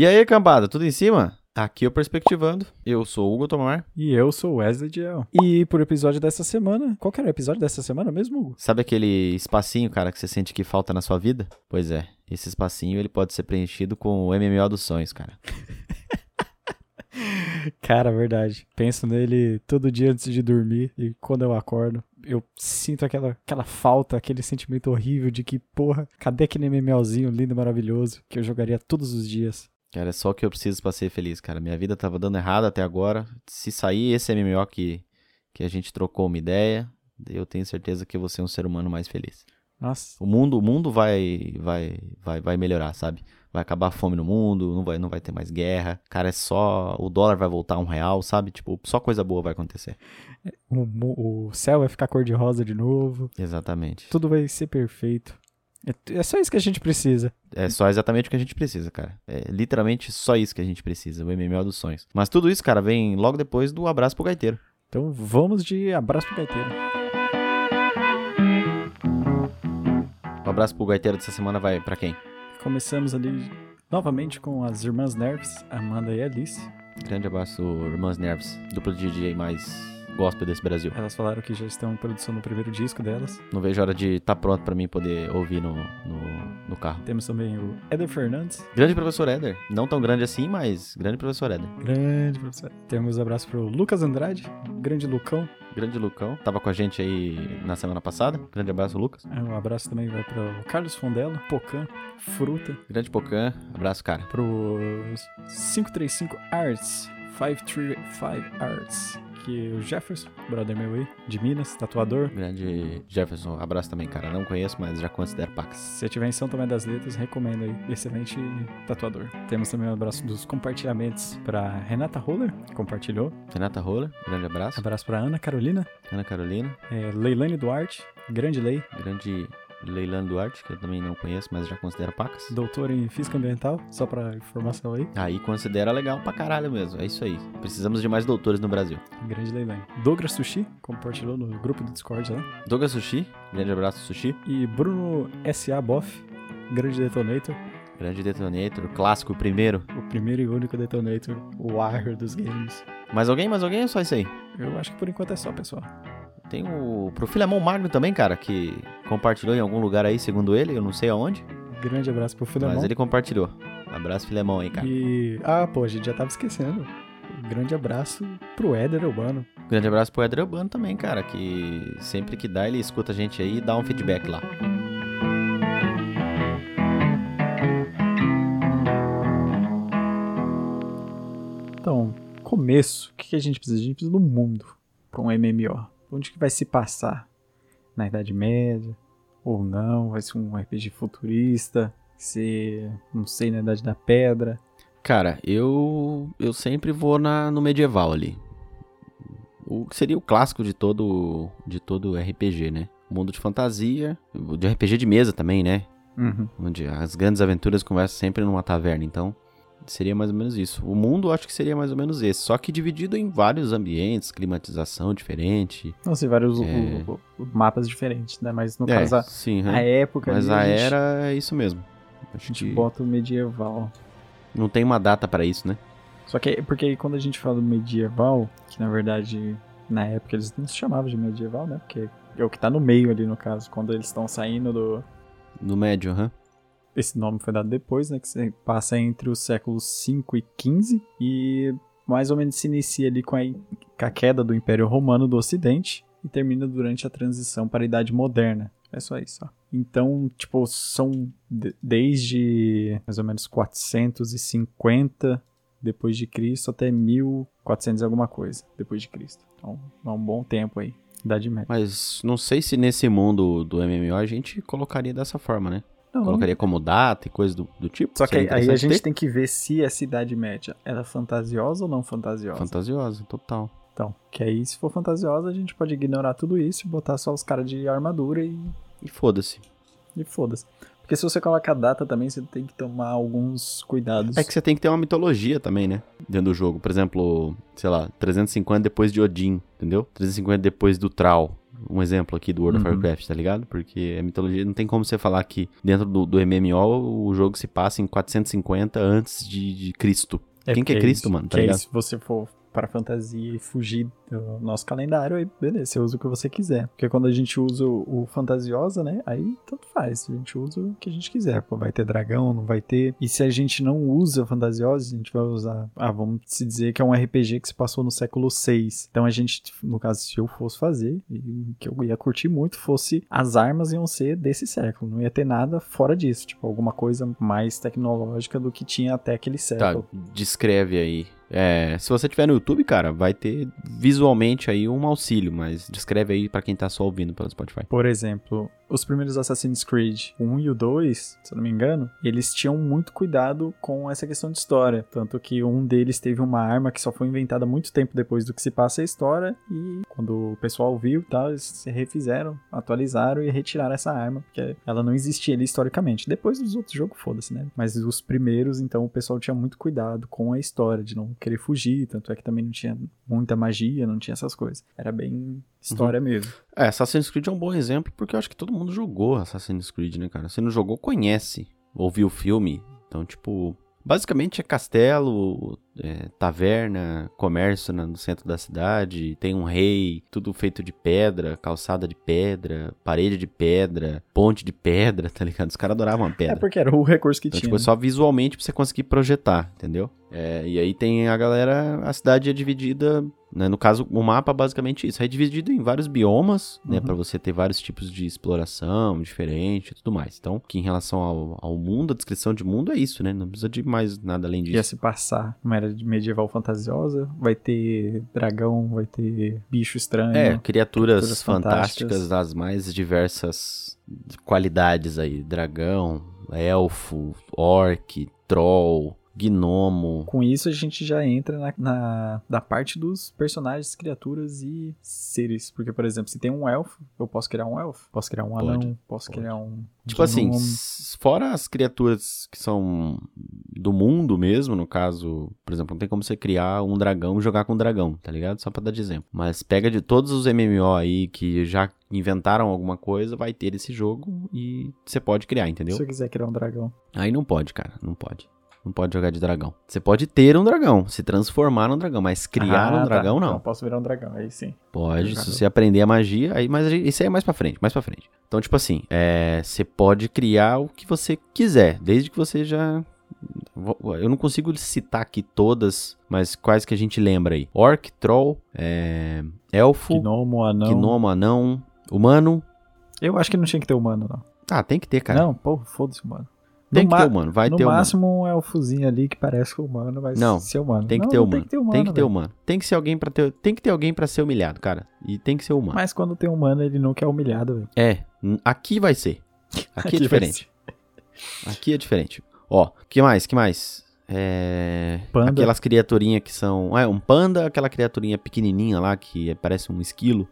E aí, cambada, tudo em cima? Aqui é o Perspectivando. Eu sou o Hugo Tomar. E eu sou o Wesley Diel. E por episódio dessa semana. Qual que era o episódio dessa semana mesmo, Hugo? Sabe aquele espacinho, cara, que você sente que falta na sua vida? Pois é, esse espacinho ele pode ser preenchido com o MMO dos sonhos, cara. Cara, verdade. Penso nele todo dia antes de dormir e quando eu acordo, eu sinto aquela, aquela falta, aquele sentimento horrível de que, porra, cadê aquele MMOzinho lindo e maravilhoso que eu jogaria todos os dias? Cara, é só o que eu preciso pra ser feliz, cara. Minha vida tava dando errado até agora. Se sair esse MMO que, que a gente trocou uma ideia, eu tenho certeza que vou ser um ser humano mais feliz. Nossa. O mundo, o mundo vai, vai, vai, vai melhorar, sabe? Vai acabar a fome no mundo, não vai, não vai ter mais guerra. Cara, é só. O dólar vai voltar a um real, sabe? Tipo, só coisa boa vai acontecer. O, mo- o céu vai ficar cor-de-rosa de novo. Exatamente. Tudo vai ser perfeito. É, é só isso que a gente precisa. É só exatamente o que a gente precisa, cara. É literalmente só isso que a gente precisa, o MMO dos sonhos. Mas tudo isso, cara, vem logo depois do abraço pro gaiteiro. Então vamos de abraço pro gaiteiro. O abraço pro gaiteiro dessa semana vai pra quem? Começamos ali novamente com as irmãs Nerves, Amanda e Alice. Grande abraço, Irmãs Nerves, dupla de DJ mais gospel desse Brasil. Elas falaram que já estão em produção no primeiro disco delas. Não vejo a hora de estar pronto pra mim poder ouvir no, no, no carro. Temos também o Eder Fernandes, Grande professor Éder. Não tão grande assim, mas grande professor Éder. grande professor. Temos abraço pro Lucas Andrade, grande Lucão. Grande Lucão. Tava com a gente aí na semana passada. Grande abraço, Lucas. Um abraço também vai pro Carlos Fondela, Pocan, Fruta, Grande Pocan. Abraço, cara. pro 535 Arts, 535 Arts, é o Jefferson, brother meu aí, de Minas, tatuador. Grande Jefferson. Abraço também, cara. Não conheço, mas já considero Pax. Se tiver em São Tomé das Letras, recomendo aí. Excelente tatuador. Temos também um abraço dos compartilhamentos para Renata Roller, que compartilhou. Renata Rola. Grande abraço. Abraço para Ana Carolina. Ana Carolina. É, Leilane Duarte, grande lei, Grande Leilane Duarte, que eu também não conheço, mas já considero Pacas. doutor em Física Ambiental, só para informação aí. Aí considera legal pra caralho mesmo. É isso aí. Precisamos de mais doutores no Brasil. Grande Leilane. Douglas Sushi, compartilhou no grupo do Discord lá. Douglas Sushi. Grande abraço, Sushi. E Bruno S.A. Boff, grande detonator. Grande Detonator. Clássico, primeiro. O primeiro e único detonator, o Warrior dos games. Mais alguém? Mais alguém ou só isso aí? Eu acho que por enquanto é só, pessoal. Tem o pro Filemon Magno também, cara, que compartilhou em algum lugar aí, segundo ele. Eu não sei aonde, Grande abraço pro Filemon. mas ele compartilhou. Abraço, Filemon aí, cara. E. Ah, pô, a gente já tava esquecendo. Grande abraço pro Éder Urbano. Grande abraço pro Edre Urbano também, cara, que sempre que dá, ele escuta a gente aí e dá um feedback lá. Então, começo, o que que a gente precisa? A gente precisa do mundo pra um MMO. Onde que vai se passar? Na Idade Média? Ou não? Vai ser um RPG futurista? Ser, não sei, na Idade da Pedra? Cara, eu eu sempre vou na, no medieval ali. O que seria o clássico de todo de todo RPG, né? Mundo de fantasia, de RPG de mesa também, né? Uhum. Onde as grandes aventuras começam sempre numa taverna, então seria mais ou menos isso. O mundo acho que seria mais ou menos esse, só que dividido em vários ambientes, climatização diferente. Não sei, vários É. o- o- mapas diferentes, né? Mas no é, caso, a, sim, a né? época mas a gente, era é isso mesmo. a Acho gente que bota o medieval. não tem uma data pra isso, né? Só que porque quando a gente fala do medieval, que na verdade na época eles não se chamavam de medieval, né? Porque é o que tá no meio ali no caso, quando eles estão saindo do. No médio, aham. Esse nome foi dado depois, né? Que passa entre os séculos 5 e 15 e mais ou menos se inicia ali com a, com a queda do Império Romano do Ocidente e termina durante a transição para a Idade Moderna. É só isso, ó. Então, tipo, são de- desde mais ou menos 450 depois de Cristo até 1400 e alguma coisa depois de Cristo. Então, é um bom tempo aí, Idade Média. Mas não sei se nesse mundo do MMO a gente colocaria dessa forma, né? Não, não Colocaria como data e coisa do, do tipo. Só que aí, aí a gente ter. tem que ver se essa Idade Média era fantasiosa ou não fantasiosa. Fantasiosa, total. Então, que aí se for fantasiosa, a gente pode ignorar tudo isso e botar só os caras de armadura e, E foda-se. e foda-se. Porque se você coloca a data também, você tem que tomar alguns cuidados. É que você tem que ter uma mitologia também, né? Dentro do jogo. Por exemplo, sei lá, 350 depois de Odin, entendeu? 350 depois do Trau. Um exemplo aqui do World Uhum. of Warcraft, tá ligado? Porque a mitologia não tem como você falar que dentro do, do MMO o jogo se passa em 450 antes de, de Cristo. Quem que é Cristo, mano? Tá ligado? se você for para fantasia e fugir do nosso calendário, aí beleza, você usa o que você quiser. Porque quando a gente usa o, o fantasiosa, né? Aí tanto faz. A gente usa o que a gente quiser. Pô, vai ter dragão, não vai ter. E se a gente não usa fantasiosa, a gente vai usar. Ah, vamos se dizer que é um RPG que se passou no século VI. Então a gente, no caso, se eu fosse fazer, e que eu ia curtir muito, fosse as armas iam ser desse século. Não ia ter nada fora disso. Tipo, alguma coisa mais tecnológica do que tinha até aquele Tá, século. descreve aí. É, se você tiver no YouTube, cara, vai ter visualmente aí um auxílio, mas descreve aí pra quem tá só ouvindo pelo Spotify. Por exemplo, os primeiros Assassin's Creed, o 1 e o 2, se eu não me engano, eles tinham muito cuidado com essa questão de história. Tanto que um deles teve uma arma que só foi inventada muito tempo depois do que se passa a história. E quando o pessoal viu tal, eles se refizeram, atualizaram e retiraram essa arma, porque ela não existia ali historicamente. Depois dos outros jogos, foda-se, né? Mas os primeiros, então, o pessoal tinha muito cuidado com a história, de não querer fugir. Tanto é que também não tinha muita magia, não tinha essas coisas. Era bem história mesmo. É, Assassin's Creed é um bom exemplo porque eu acho que todo mundo jogou Assassin's Creed, né, cara? Se não jogou, conhece. Ouviu o filme. Então, tipo, basicamente é castelo, é, taverna, comércio no centro da cidade, tem um rei, tudo feito de pedra, calçada de pedra, parede de pedra, ponte de pedra, tá ligado? Os caras adoravam a pedra. É porque era o recurso que Então, tinha. tipo, né? só visualmente pra você conseguir projetar, entendeu? É, e aí tem a galera, a cidade é dividida, né, no caso, o mapa é basicamente isso, é dividido em vários biomas, né, Uhum. para você ter vários tipos de exploração diferente e tudo mais. Então, que em relação ao, ao mundo, a descrição de mundo é isso, né, não precisa de mais nada além ia disso. se passar uma era medieval fantasiosa, vai ter dragão, vai ter bicho estranho. É, criaturas, criaturas fantásticas fantásticas. das mais diversas qualidades aí, dragão, elfo, orc, troll, gnomo, Com isso a gente já entra na, na, da parte dos personagens, criaturas e seres. Porque, por exemplo, se tem um elfo, eu posso criar um elfo, posso criar um Pode, anão, posso pode. criar um. Tipo assim, gnomo. s- fora as criaturas que são do mundo mesmo, no caso, por exemplo, não tem como você criar um dragão e jogar com um dragão, tá ligado? Só pra dar de exemplo. Mas pega de todos os MMO aí que já inventaram alguma coisa, vai ter esse jogo e você pode criar, entendeu? Se eu quiser criar um dragão. Aí não pode, cara, não pode. Não pode jogar de dragão. Você pode ter um dragão, se transformar num dragão, mas criar Ah, um tá. dragão não. eu posso virar um dragão, aí sim. Pode, se você aprender a magia, aí, mas isso aí é mais pra frente, mais pra frente. Então, tipo assim, é, você pode criar o que você quiser, desde que você já. Eu não consigo citar aqui todas, mas quais que a gente lembra aí? Orc, Troll, é, Elfo, Gnomo, anão. Gnomo, Anão, Humano. Eu acho que não tinha que ter humano, não. Ah, tem que ter, cara. Não, pô, foda-se humano. Tem no que ter humano, vai no ter humano. máximo um elfozinho ali que parece humano, mas Não, ser humano. Tem que Não, ter não humano. Tem que ter humano. Tem que ter humano. Tem que ser alguém para ter, tem que ter alguém para ser humilhado, cara. E tem que ser humano. Mas quando tem humano, ele nunca é humilhado, velho. É, aqui vai ser. Aqui, é vai diferente. Aqui é diferente. Ó, que mais? Que mais? É. Panda. Aquelas criaturinhas que são. É, um panda, aquela criaturinha pequenininha lá que parece um esquilo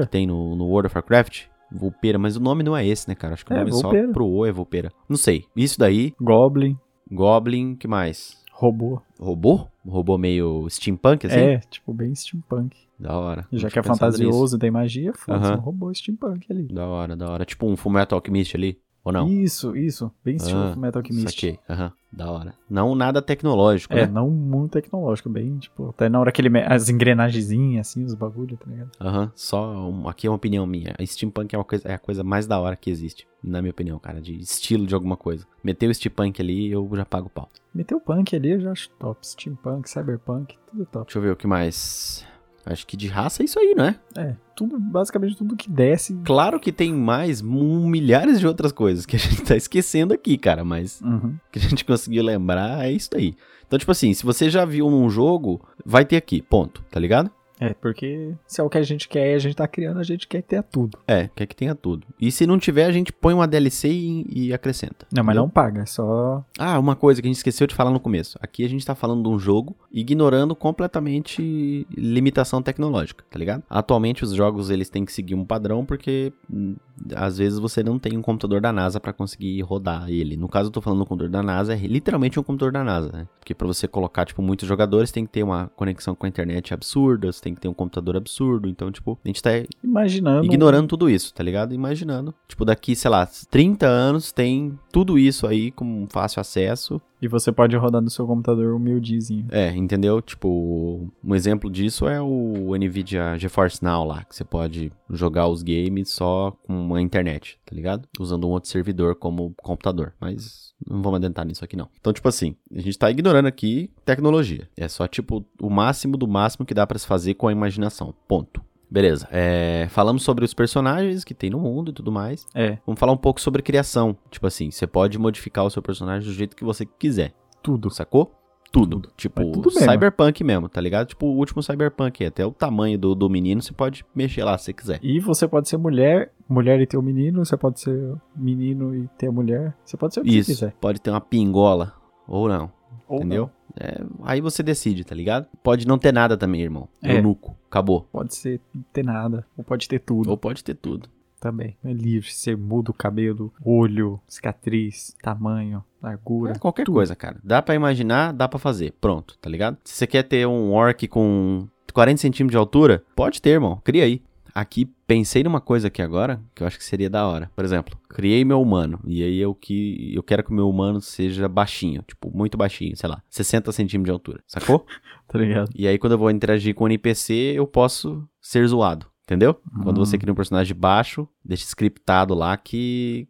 que tem no, no World of Warcraft. Vulpeira, mas o nome não é esse, né, cara? Acho que o É, nome Vulpeira. só pro O é Vulpeira. Não sei. Isso daí, Goblin, Goblin, que mais? robô. Robô? Robô meio steampunk, assim? É, tipo, bem steampunk. Da hora. Já que é nisso. fantasioso e tem magia, foda-se, um robô steampunk ali. Da hora, da hora. Tipo um Fullmetal Alchemist ali, ou não? Isso, isso. Bem estilo Ah, Metal Alchemist. Saquei, aham, da hora. Não nada tecnológico, É, né? não muito tecnológico, bem, tipo, até na hora que ele. me- As engrenagenzinhas, assim, os bagulho, tá ligado? Aham, só um- aqui é uma opinião minha. Steampunk é, uma coisa, é a coisa mais da hora que existe, na minha opinião, cara, de estilo de alguma coisa. Meteu o steampunk ali, eu já pago o pau. Meteu punk ali, eu já acho top. Steampunk, cyberpunk, tudo top. Deixa eu ver o que mais. Acho que de raça é isso aí, não é? É, tudo, basicamente tudo que desce. Claro que tem mais um, milhares de outras coisas que a gente tá esquecendo aqui, cara, mas Uhum. que a gente conseguiu lembrar é isso aí. Então, tipo assim, se você já viu num jogo, vai ter aqui, ponto, tá ligado? É, porque se é o que a gente quer e a gente tá criando, a gente quer ter tudo. É, quer que tenha tudo. E se não tiver, a gente põe uma DLC e, e acrescenta. Não, mas não paga, é só. Ah, uma coisa que a gente esqueceu de falar no começo. Aqui a gente tá falando de um jogo ignorando completamente limitação tecnológica, tá ligado? Atualmente os jogos eles têm que seguir um padrão porque hum, às vezes você não tem um computador da NASA pra conseguir rodar ele. No caso eu tô falando do computador da NASA, é literalmente um computador da NASA, né? Porque pra você colocar tipo muitos jogadores tem que ter uma conexão com a internet absurda, você tem que ter um computador absurdo, então tipo, a gente tá Imaginando. ignorando tudo isso, tá ligado? Imaginando. Tipo, daqui, sei lá, 30 anos tem tudo isso aí com fácil acesso. E você pode rodar no seu computador humildezinho. É, entendeu? Tipo, um exemplo disso é o Nvidia GeForce Now lá, que você pode jogar os games só com a internet, tá ligado? Usando um outro servidor como computador. Mas não vamos adentrar nisso aqui não. Então, tipo assim, a gente tá ignorando aqui tecnologia. É só, tipo, o máximo do máximo que dá pra se fazer com a imaginação. Ponto. Beleza, é, falamos sobre os personagens que tem no mundo e tudo mais. É, Vamos falar um pouco sobre criação. Tipo assim, você pode modificar o seu personagem do jeito que você quiser, tudo. sacou? Tudo. Tudo. Tipo, tudo mesmo. cyberpunk mesmo, tá ligado? Tipo, o último cyberpunk. Até o tamanho do, do menino você pode mexer lá se você quiser. E você pode ser mulher, mulher e ter o menino, você pode ser menino e ter a mulher. Você pode ser o que você Isso. quiser. Pode ter uma pingola ou não, Ou entendeu? É, aí você decide, tá ligado? Pode não ter nada também, irmão. É. Eunuco. Acabou. Pode ser ter nada. Ou pode ter tudo Ou pode ter tudo. também. É livre. Você muda o cabelo, olho, cicatriz, tamanho, largura. É qualquer tudo. coisa, cara. Dá pra imaginar, dá pra fazer. Pronto, tá ligado? Se você quer ter um orc com 40 centímetros de altura, pode ter, irmão. Cria aí. Aqui, pensei numa coisa aqui agora, que eu acho que seria da hora. Por exemplo, criei meu humano. E aí eu que eu quero que o meu humano seja baixinho. Tipo, muito baixinho, sei lá. 60 centímetros de altura. Sacou? Tá ligado? e aí, quando eu vou interagir com o NPC, eu posso ser zoado. Entendeu? Quando você cria um personagem baixo, deixa scriptado lá que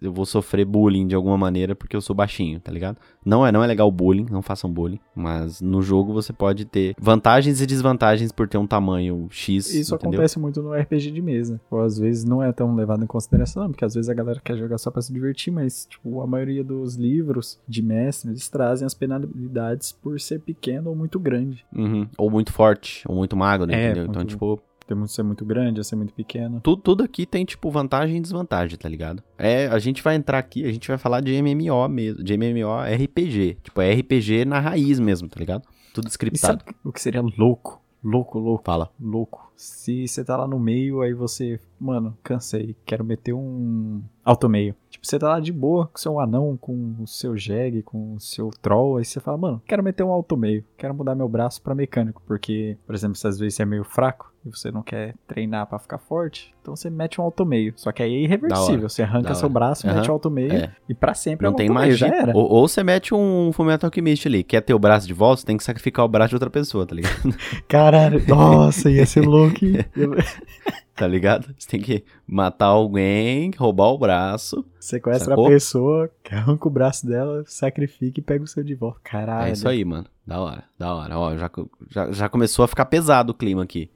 eu vou sofrer bullying de alguma maneira porque eu sou baixinho, tá ligado? Não é, não é legal bullying, não façam bullying, mas no jogo você pode ter vantagens e desvantagens por ter um tamanho X, Isso entendeu? acontece muito no RPG de mesa. Ou às vezes não é tão levado em consideração, porque às vezes a galera quer jogar só pra se divertir, mas tipo, a maioria dos livros de mestre, eles trazem as penalidades por ser pequeno ou muito grande. Uhum. Ou muito forte, ou muito magro, É, entendeu? Então, muito- tipo, Tem muito ser muito grande, ou ser muito pequeno. tudo, tudo aqui tem, tipo, vantagem e desvantagem, tá ligado? É, a gente vai entrar aqui, a gente vai falar de MMO mesmo, de MMO RPG. Tipo, é RPG na raiz mesmo, tá ligado? Tudo E scriptado. sabe o que seria louco? Louco, louco, Fala. louco. Se você tá lá no meio, aí você, mano, cansei, quero meter um automeio. Tipo, você tá lá de boa com seu anão, com o seu jegue, com o seu troll, aí você fala, mano, quero meter um automeio, quero mudar meu braço pra mecânico, porque, por exemplo, se às vezes você é meio fraco e você não quer treinar pra ficar forte, então você mete um automeio. Só que aí é irreversível, você arranca seu braço, Aham. mete o automeio É. e pra sempre é Não um tem automeio, já era. Ou, ou você mete um Fullmetal Alchemist ali, quer ter o braço de volta, você tem que sacrificar o braço de outra pessoa, tá ligado? Caralho, nossa, ia ser louco. tá ligado? Você tem que matar alguém, roubar o braço. Sequestra Sacou? a pessoa, arranca o braço dela, sacrifica e pega o seu de volta. Caralho. É isso aí, mano. Da hora, da hora. Ó, já, já, já começou a ficar pesado o clima aqui.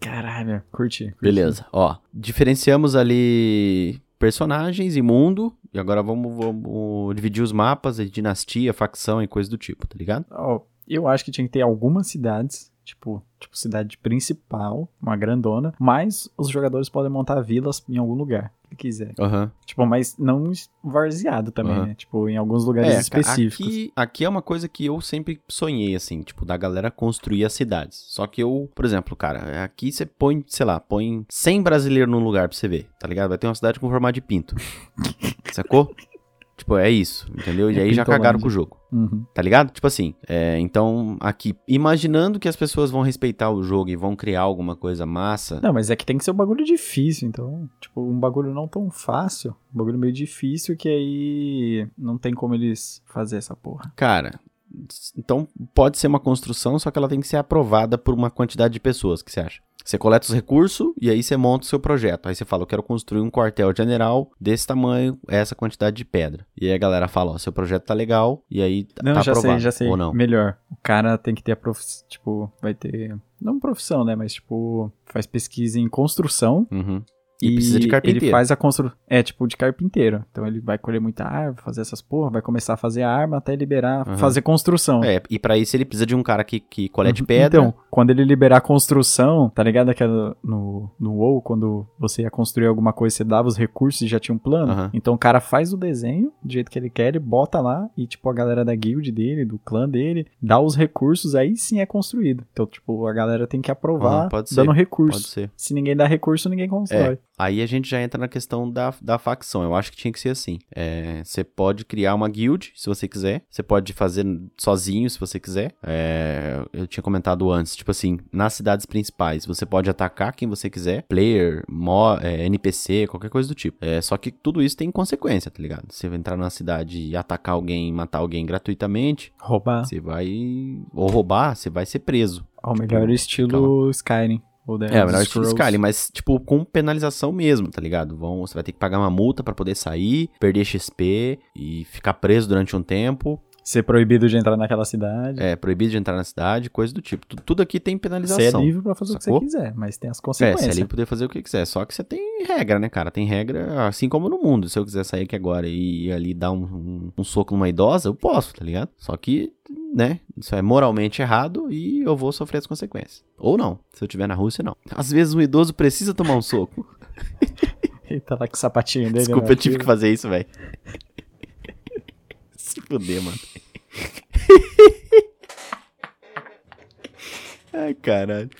Caralho, curti. curti. Beleza, ó. Diferenciamos ali personagens e mundo. E agora vamos, vamos dividir os mapas dinastia, facção e coisa do tipo, tá ligado? Ó, eu acho que tinha que ter algumas cidades, tipo, tipo cidade principal, uma grandona, mas os jogadores podem montar vilas em algum lugar que quiser. Aham. Tipo, mas não varzeado também, Aham. né? Tipo, em alguns lugares É, específicos. Aqui, aqui é uma coisa que eu sempre sonhei, assim, tipo, da galera construir as cidades. Só que eu, por exemplo, cara, aqui você põe, sei lá, põe 100 brasileiros num lugar pra você ver, tá ligado? Vai ter uma cidade com formato de pinto. Sacou? Tipo, é isso, entendeu? E É aí já cagaram com o jogo. Uhum. Tá ligado? Tipo assim, é, então aqui, imaginando que as pessoas vão respeitar o jogo e vão criar alguma coisa massa. Não, mas é que tem que ser um bagulho difícil, então, tipo, um bagulho não tão fácil, um bagulho meio difícil que aí não tem como eles fazer essa porra. Cara, então pode ser uma construção, só que ela tem que ser aprovada por uma quantidade de pessoas, o que você acha? Você coleta os recursos e aí você monta o seu projeto. Aí você fala, eu quero construir um quartel-general desse tamanho, essa quantidade de pedra. E aí a galera fala, ó, seu projeto tá legal, e aí tá Não, já aprovado. sei, já sei. Ou não. Melhor. O cara tem que ter a profissão, tipo, vai ter, não profissão, né, mas tipo, faz pesquisa em construção Uhum. E precisa de carpinteiro. Ele faz a construção. É, tipo, de carpinteiro. Então ele vai colher muita árvore, fazer essas porra, vai começar a fazer a arma até liberar, Uhum. fazer construção. É, e pra isso ele precisa de um cara que, que colete pedra. Então, quando ele liberar a construção, tá ligado aquela no, no WoW, quando você ia construir alguma coisa, você dava os recursos e já tinha um plano? Aham. Então o cara faz o desenho do jeito que ele quer, ele bota lá e, tipo, a galera da guild dele, do clã dele, dá os recursos, aí sim é construído. Então, tipo, a galera tem que aprovar Aham, pode ser, dando Pode recurso. ser. Se ninguém dá recurso, ninguém constrói. Aí a gente já entra na questão da, da facção. Eu acho que tinha que ser assim. É, Você pode criar uma guild, se você quiser. Você pode fazer sozinho, se você quiser. É, Eu tinha comentado antes, tipo assim, nas cidades principais, você pode atacar quem você quiser. Player, mo, é, NPC, qualquer coisa do tipo. É, só que tudo isso tem consequência, tá ligado? Você vai entrar numa cidade e atacar alguém, matar alguém gratuitamente, Roubar você vai... Ou roubar, você vai ser preso. ao melhor estilo Skyrim. Ou É, o melhor Scrolls. Skyrim, mas, tipo, com penalização mesmo, tá ligado? Vão, você vai ter que pagar uma multa pra poder sair, perder XP e ficar preso durante um tempo. Ser proibido de entrar naquela cidade. É, proibido de entrar na cidade, coisa do tipo. Tu- Tudo aqui tem Você é penalização. livre pra fazer sacou? o que você quiser, mas tem as É, consequências. você é livre pra poder fazer o que quiser. Só que você tem regra, né, cara? Tem regra, assim como no mundo. Se eu quiser sair aqui agora e ir ali dar um, um, um soco numa idosa, eu posso, tá ligado? Só que, né, isso é moralmente errado e eu vou sofrer as consequências. Ou não, se eu estiver na Rússia, não. Às vezes um idoso precisa tomar um soco. Ele tá lá com o sapatinho dele. Desculpa, né, eu tive que fazer isso, velho. Se fuder, mano. Ai, caralho.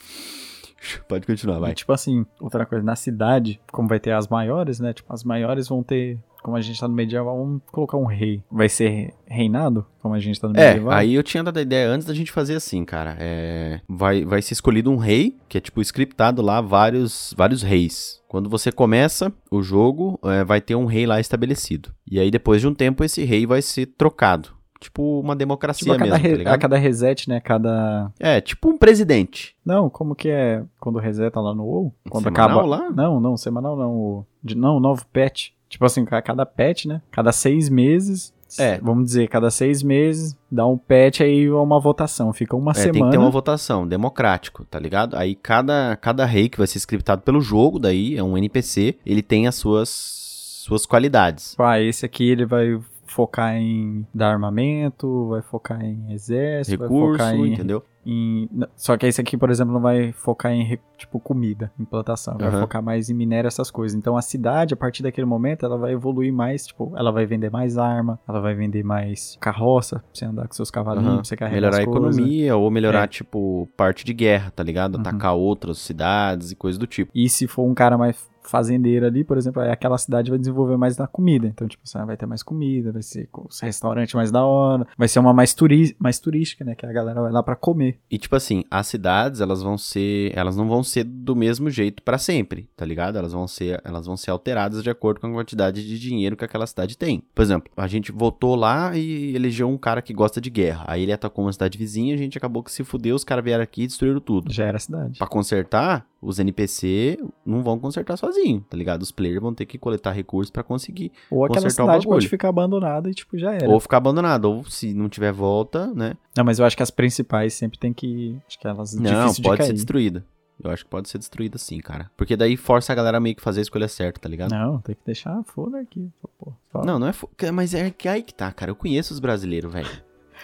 Pode continuar, E, vai. tipo assim, outra coisa, na cidade, como vai ter as maiores, né? Tipo, as maiores vão ter. Como a gente tá no medieval, vamos colocar um rei. Vai ser reinado? Como a gente tá no É, medieval? aí eu tinha dado a ideia antes da gente fazer assim, cara. É, vai, vai ser escolhido um rei, que é tipo scriptado lá vários, vários reis. Quando você começa o jogo, é, vai ter um rei lá estabelecido. E aí depois de um tempo esse rei vai ser trocado. Tipo uma democracia Tipo, a cada, mesmo, tá ligado? a cada reset, né? Cada. É, tipo um presidente. Não, como que é quando reseta lá no WoW? Quando Semanal acaba. lá? Não, não, semanal não. O... De... Não, novo patch. Tipo assim, cada patch, né? Cada seis meses. É. Vamos dizer, cada seis meses dá um patch aí é uma votação. Fica uma É, semana. tem que ter uma votação, democrático, tá ligado? Aí cada, cada rei que vai ser scriptado pelo jogo, daí é um NPC, ele tem as suas, suas qualidades. Ah, esse aqui ele vai focar em dar armamento, vai focar em exército, vai Recurso, focar em, entendeu? em- Só que esse aqui, por exemplo, não vai focar em, tipo, comida, em plantação. Vai Aham. focar mais em minério, essas coisas. Então a cidade, a partir daquele momento, ela vai evoluir mais, tipo, ela vai vender mais arma, ela vai vender mais carroça, pra você andar com seus cavalinhos, Aham. pra você carregar Melhorar a as coisas. economia ou melhorar, É. tipo, parte de guerra, tá ligado? Uhum. Atacar outras cidades e coisas do tipo. E se for um cara mais fazendeiro ali, por exemplo, aí aquela cidade vai desenvolver mais na comida. Então, tipo, você vai ter mais comida, vai ser com os restaurantes mais da hora, vai ser uma mais, turi mais turística, né? Que a galera vai lá pra comer. E tipo assim, as cidades, elas vão ser, elas não vão ser do mesmo jeito pra sempre, tá ligado? Elas vão ser, elas vão ser alteradas de acordo com a quantidade de dinheiro que aquela cidade tem. Por exemplo, a gente votou lá e elegeu um cara que gosta de guerra. Aí ele atacou uma cidade vizinha, a gente acabou que se fudeu, os caras vieram aqui e destruíram tudo. Já era a cidade. Pra consertar, os NPC não vão consertar sozinho, tá ligado? Os players vão ter que coletar recursos pra conseguir Ou aquela consertar o cidade pode ficar abandonada e, tipo, já era. ou ficar abandonado, ou se não tiver volta, né? Não, mas eu acho que as principais sempre tem que. Acho que elas Não, pode de ser destruída. Eu acho que pode ser destruída sim, cara. Porque daí força a galera meio que fazer a escolha certa, tá ligado? Não, tem que deixar foda aqui. Pô, Não, não é. fo- Mas é que aí que tá, cara. Eu conheço os brasileiros, velho.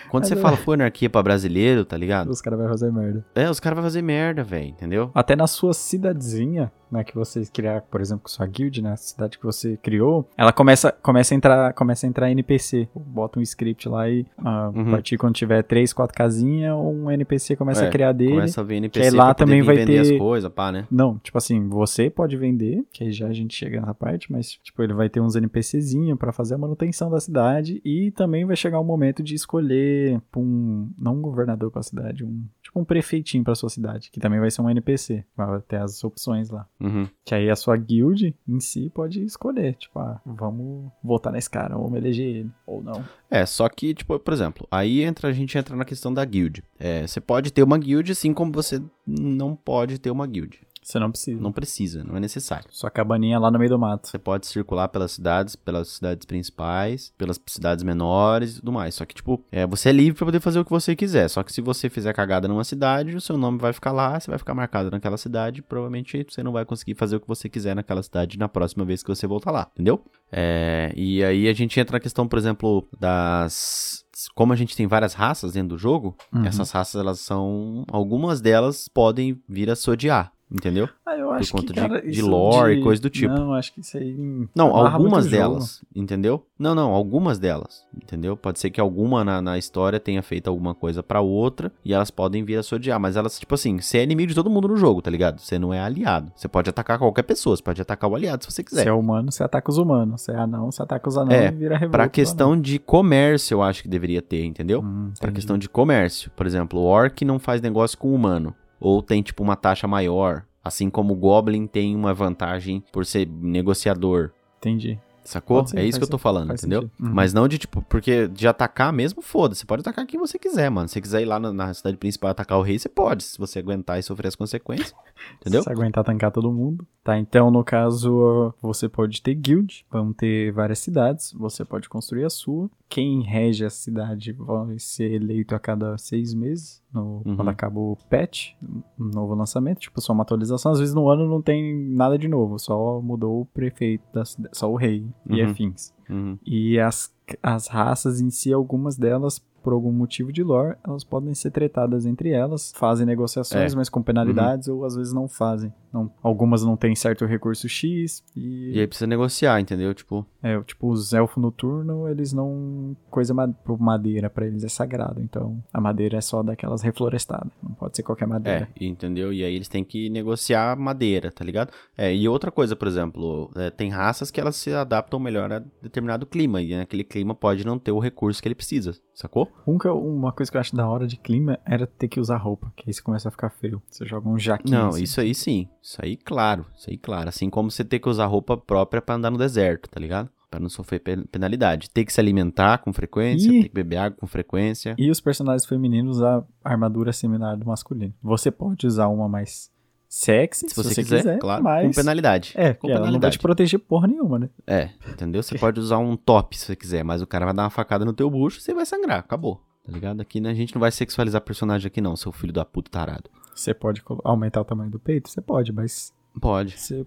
Quando Mas você é- fala for anarquia pra brasileiro, tá ligado? Os caras vão fazer merda. É, os caras vão fazer merda, velho, entendeu? Até na sua cidadezinha, né, que você criar, por exemplo, com sua guild, né, a cidade que você criou, ela começa, começa a entrar, começa a entrar NPC. Bota um script lá e ah, Uhum. a partir quando tiver três, quatro casinhas, um NPC começa É, a criar dele. Começa a ver que NPC aí lá também vai vender ter- as coisas, pá, né? Não, tipo assim, você pode vender, que aí já a gente chega nessa parte, mas tipo, ele vai ter uns NPCzinho pra fazer a manutenção da cidade e também vai chegar o momento de escolher um, não um governador pra cidade, um tipo um prefeitinho pra sua cidade, que também vai ser um NPC, vai ter as opções lá. Uhum. Que aí a sua guild em si pode escolher, tipo, ah, vamos votar nesse cara, vamos eleger ele, ou não. É, só que, tipo, por exemplo, aí entra, a gente entra na questão da guild. É, você pode ter uma guild assim como você não pode ter uma guild. Você não precisa. Não precisa, não é necessário. Sua cabaninha lá no meio do mato. Você pode circular pelas cidades, pelas cidades principais, pelas cidades menores e tudo mais. Só que, tipo, é, você é livre pra poder fazer o que você quiser. Só que se você fizer cagada numa cidade, o seu nome vai ficar lá, você vai ficar marcado naquela cidade. Provavelmente você não vai conseguir fazer o que você quiser naquela cidade na próxima vez que você voltar lá, entendeu? É, e aí a gente entra na questão, por exemplo, das como a gente tem várias raças dentro do jogo, Uhum. essas raças elas são algumas delas podem vir a se odiar, entendeu? Ah, eu acho conta que, de- cara, de isso lore e coisa do tipo. Não, acho que isso aí... Não, algumas o jogo. delas, entendeu? Não, não, algumas delas, entendeu? Pode ser que alguma na, na história tenha feito alguma coisa pra outra e elas podem vir a se odiar, mas elas, tipo assim, você é inimigo de todo mundo no jogo, tá ligado? Você não é aliado. Você pode atacar qualquer pessoa, você pode atacar o aliado se você quiser. Se é humano, você ataca os humanos. Se é anão, você ataca os anãos É, e vira revolta. Pra questão de comércio, eu acho que deveria ter, entendeu? Hum, Pra questão de comércio. Por exemplo, o orc não faz negócio com o humano. Ou tem, tipo, uma taxa maior. Assim como o Goblin tem uma vantagem por ser negociador. Entendi. Sacou? Ser, é isso que eu tô falando, entendeu? Uhum. Mas não de, tipo, porque de atacar mesmo, foda-se. Você pode atacar quem você quiser, mano. Se você quiser ir lá na, na cidade principal atacar o rei, você pode. Se você aguentar e sofrer as consequências. Entendeu? Se aguentar tancar todo mundo. Tá, então no caso, você pode ter guild, vão ter várias cidades, você pode construir a sua. Quem rege a cidade vai ser eleito a cada seis meses, no, Uhum. quando acaba o patch, um novo lançamento, tipo, só uma atualização. Às vezes no ano não tem nada de novo, só mudou o prefeito da só o rei e Uhum. afins. Uhum. E as, as raças em si, algumas delas, por algum motivo de lore, elas podem ser tratadas entre elas, fazem negociações, É. mas com penalidades, ou às vezes não fazem. Não, algumas não têm certo recurso X, e, E aí precisa negociar, entendeu? Tipo, é, tipo, os elfos noturno, eles não. Coisa madeira, pra eles é sagrado. Então, a madeira é só daquelas reflorestadas. Não pode ser qualquer madeira. É, entendeu? E aí eles têm que negociar madeira, tá ligado? É, e outra coisa, por exemplo, é, tem raças que elas se adaptam melhor a determinado clima, e naquele clima pode não ter o recurso que ele precisa, sacou? Um que eu- uma coisa que eu acho da hora de clima era ter que usar roupa, que aí você começa a ficar frio. Você joga um jaquinho. Não, assim. isso aí sim. Isso aí, claro. Isso aí, claro. Assim como você ter que usar roupa própria pra andar no deserto, tá ligado? Pra não sofrer pe- penalidade. Ter que se alimentar com frequência, Ih. ter que beber água com frequência. E os personagens femininos a armadura similar do masculino. Você pode usar uma mais sexy, Se você, quiser, claro, mas... com penalidade. É, com ela não vai penalidade. te proteger porra nenhuma, né? É, entendeu? Você pode usar um top se você quiser, mas o cara vai dar uma facada no teu bucho e você vai sangrar. Acabou. Tá ligado? Aqui né, a gente não vai sexualizar personagem aqui, não, seu filho da puta tarado. Você pode aumentar o tamanho do peito? Você pode, mas Pode. você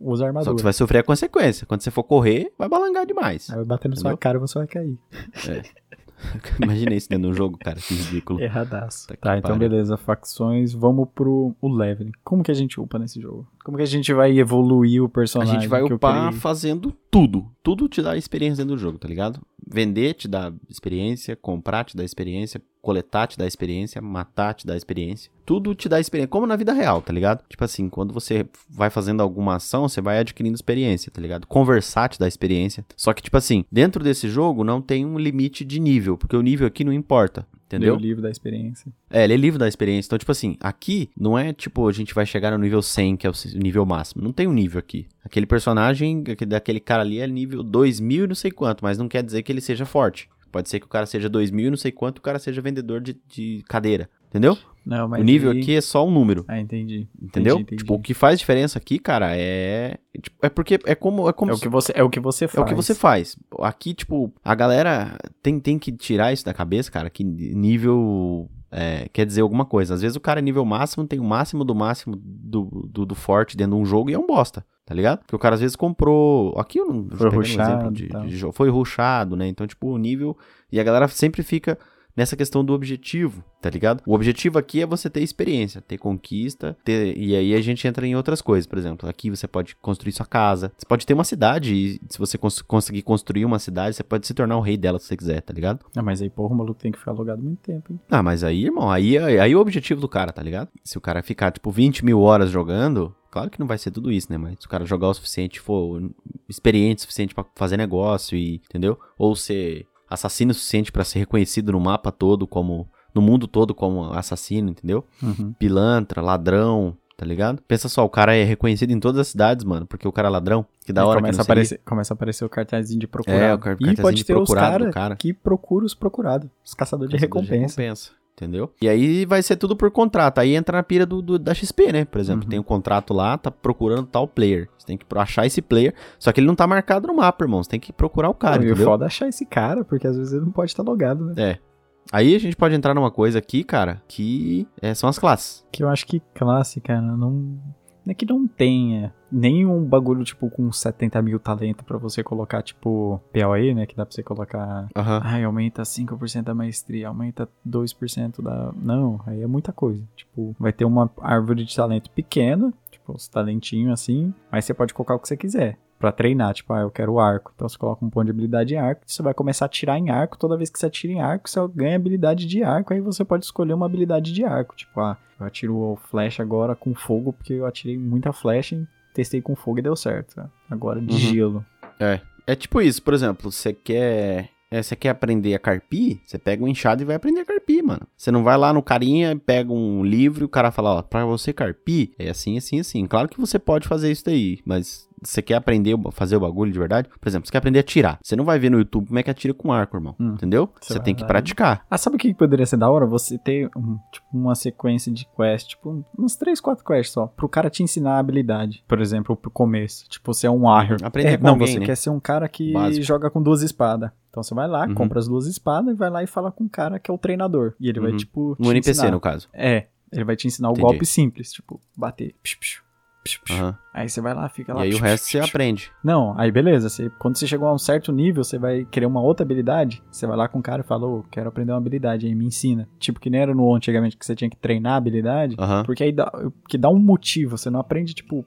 usa Só armadura. que você vai sofrer a consequência. Quando você for correr, vai balangar demais. Aí vai bater na sua cara e você vai cair. Imaginei isso dentro do jogo, cara. Que ridículo. Erradaço. Tá Tá, então pariu. beleza. Facções. Vamos pro o leveling. Como que a gente upa nesse jogo? Como que a gente vai evoluir o A personagem gente vai upar fazendo tudo. Tudo te dá experiência dentro do jogo, tá ligado? Vender te dá experiência, comprar te dá experiência, coletar te dá experiência, matar te dá experiência. Tudo te dá experiência, como na vida real, tá ligado? Tipo assim, quando você vai fazendo alguma ação, você vai adquirindo experiência, tá ligado? Conversar te dá experiência. Só que, tipo assim, dentro desse jogo não tem um limite de nível, porque o nível aqui não importa. Entendeu? Deu o livro da experiência. É, ele é livre da experiência. Então, tipo assim, aqui não é tipo a gente vai chegar no nível 100, que é o nível máximo. Não tem um nível aqui. Aquele personagem, aquele- daquele cara ali é nível 2000 e não sei quanto, mas não quer dizer que ele seja forte. Pode ser que o cara seja 2000 e não sei quanto e o cara seja vendedor de, de cadeira. Entendeu? Não, o nível aí- aqui é só um número. Ah, entendi. Entendeu? Entendi, entendi. Tipo, o que faz diferença aqui, cara, é. tipo, é porque é como. É como É o se- que você, é o que você é faz. o que você faz. Aqui, tipo, a galera tem, tem que tirar isso da cabeça, cara, que nível é, quer dizer alguma coisa. Às vezes o cara é nível máximo, tem o máximo do máximo do, do, do forte dentro de um jogo e é um bosta, tá ligado? Porque o cara às vezes comprou. Aqui eu não Foi pegando um exemplo e de, de jogo. Foi ruxado, né? Então, tipo, o nível. E a galera sempre fica nessa questão do objetivo, tá ligado? O objetivo aqui é você ter experiência, ter conquista, ter... e aí a gente entra em outras coisas, por exemplo, aqui você pode construir sua casa, você pode ter uma cidade e se você cons- conseguir construir uma cidade, você pode se tornar o rei dela se você quiser, tá ligado? Ah, mas aí, porra, o maluco tem que ficar logado muito tempo, hein? Ah, mas aí, irmão, aí, aí é o objetivo do cara, tá ligado? Se o cara ficar, tipo, 20 mil horas jogando, claro que não vai ser tudo isso, né? Mas se o cara jogar o suficiente, for experiente o suficiente pra fazer negócio e, entendeu? Ou ser assassino suficiente pra ser reconhecido no mapa todo como, no mundo todo como assassino, entendeu? Uhum. Pilantra, ladrão, tá ligado? Pensa só, o cara é reconhecido em todas as cidades, mano, porque o cara é ladrão. Que da hora começa, que a aparecer, começa a aparecer o cartazinho de procurado. É, o e pode de ter os procurado do cara cara. que procura os procurados. Os caçadores de recompensa. recompensa. Entendeu? E aí vai ser tudo por contrato. Aí entra na pira do, do da XP, né? Por exemplo, Uhum. tem um contrato lá, tá procurando tal player. Você tem que achar esse player. Só que ele não tá marcado no mapa, irmão. Você tem que procurar o cara, e o entendeu? foda é achar esse cara, porque às vezes ele não pode estar logado, né? É. Aí a gente pode entrar numa coisa aqui, cara, que é, são as classes. Que eu acho que classe, cara, não. Não é que não tenha nenhum bagulho, tipo, com 70 mil talento pra você colocar, tipo, POE, né? Que dá pra você colocar. Aham. Ai, aumenta 5% da maestria, aumenta 2% da. Não, aí é muita coisa. Tipo, vai ter uma árvore de talento pequena, tipo, os talentinhos assim, mas você pode colocar o que você quiser. Pra treinar, tipo, ah, eu quero arco. Então você coloca um ponto de habilidade em arco, você vai começar a atirar em arco. Toda vez que você atira em arco, você ganha habilidade de arco. Aí você pode escolher uma habilidade de arco. Tipo, ah, eu atiro flecha agora com fogo, porque eu atirei muita flecha e testei com fogo e deu certo. Agora de Uhum. gelo. É. É tipo isso, por exemplo, você quer. é, você quer aprender a carpir, você pega um enxado e vai aprender a carpir, mano. Você não vai lá no carinha, pega um livro e o cara fala, ó, pra você carpir, é assim, assim, assim. Claro que você pode fazer isso daí, mas você quer aprender a fazer o bagulho de verdade? Por exemplo, você quer aprender a atirar. Você não vai ver no YouTube como é que atira com arco, irmão. Hum. Entendeu? Você vai tem que praticar. Ah, sabe o que poderia ser da hora? Você ter um, tipo, uma sequência de quests, tipo, uns 3, 4 quests só, pro cara te ensinar a habilidade. Por exemplo, pro começo. Tipo, você é um warrior. Aprender É, com não, alguém, você né? quer ser um cara que Básico. joga com duas espadas. Então você vai lá, Uhum. compra as duas espadas e vai lá e fala com o cara que é o treinador. E ele vai, Uhum. tipo, te Um NPC, ensinar. no caso. É, ele vai te ensinar o Entendi. golpe simples, tipo, bater. Psh, psh, psh, psh. Aham. Aí você vai lá, fica E lá. aí o resto você aprende. Não, aí beleza. Você, quando você chegou a um certo nível, você vai querer uma outra habilidade. Você vai lá com o cara e fala, ô, quero aprender uma habilidade aí, me ensina. Tipo, que nem era no antigamente que você tinha que treinar a habilidade. Aham. Porque aí dá, que dá um motivo. Você não aprende, tipo,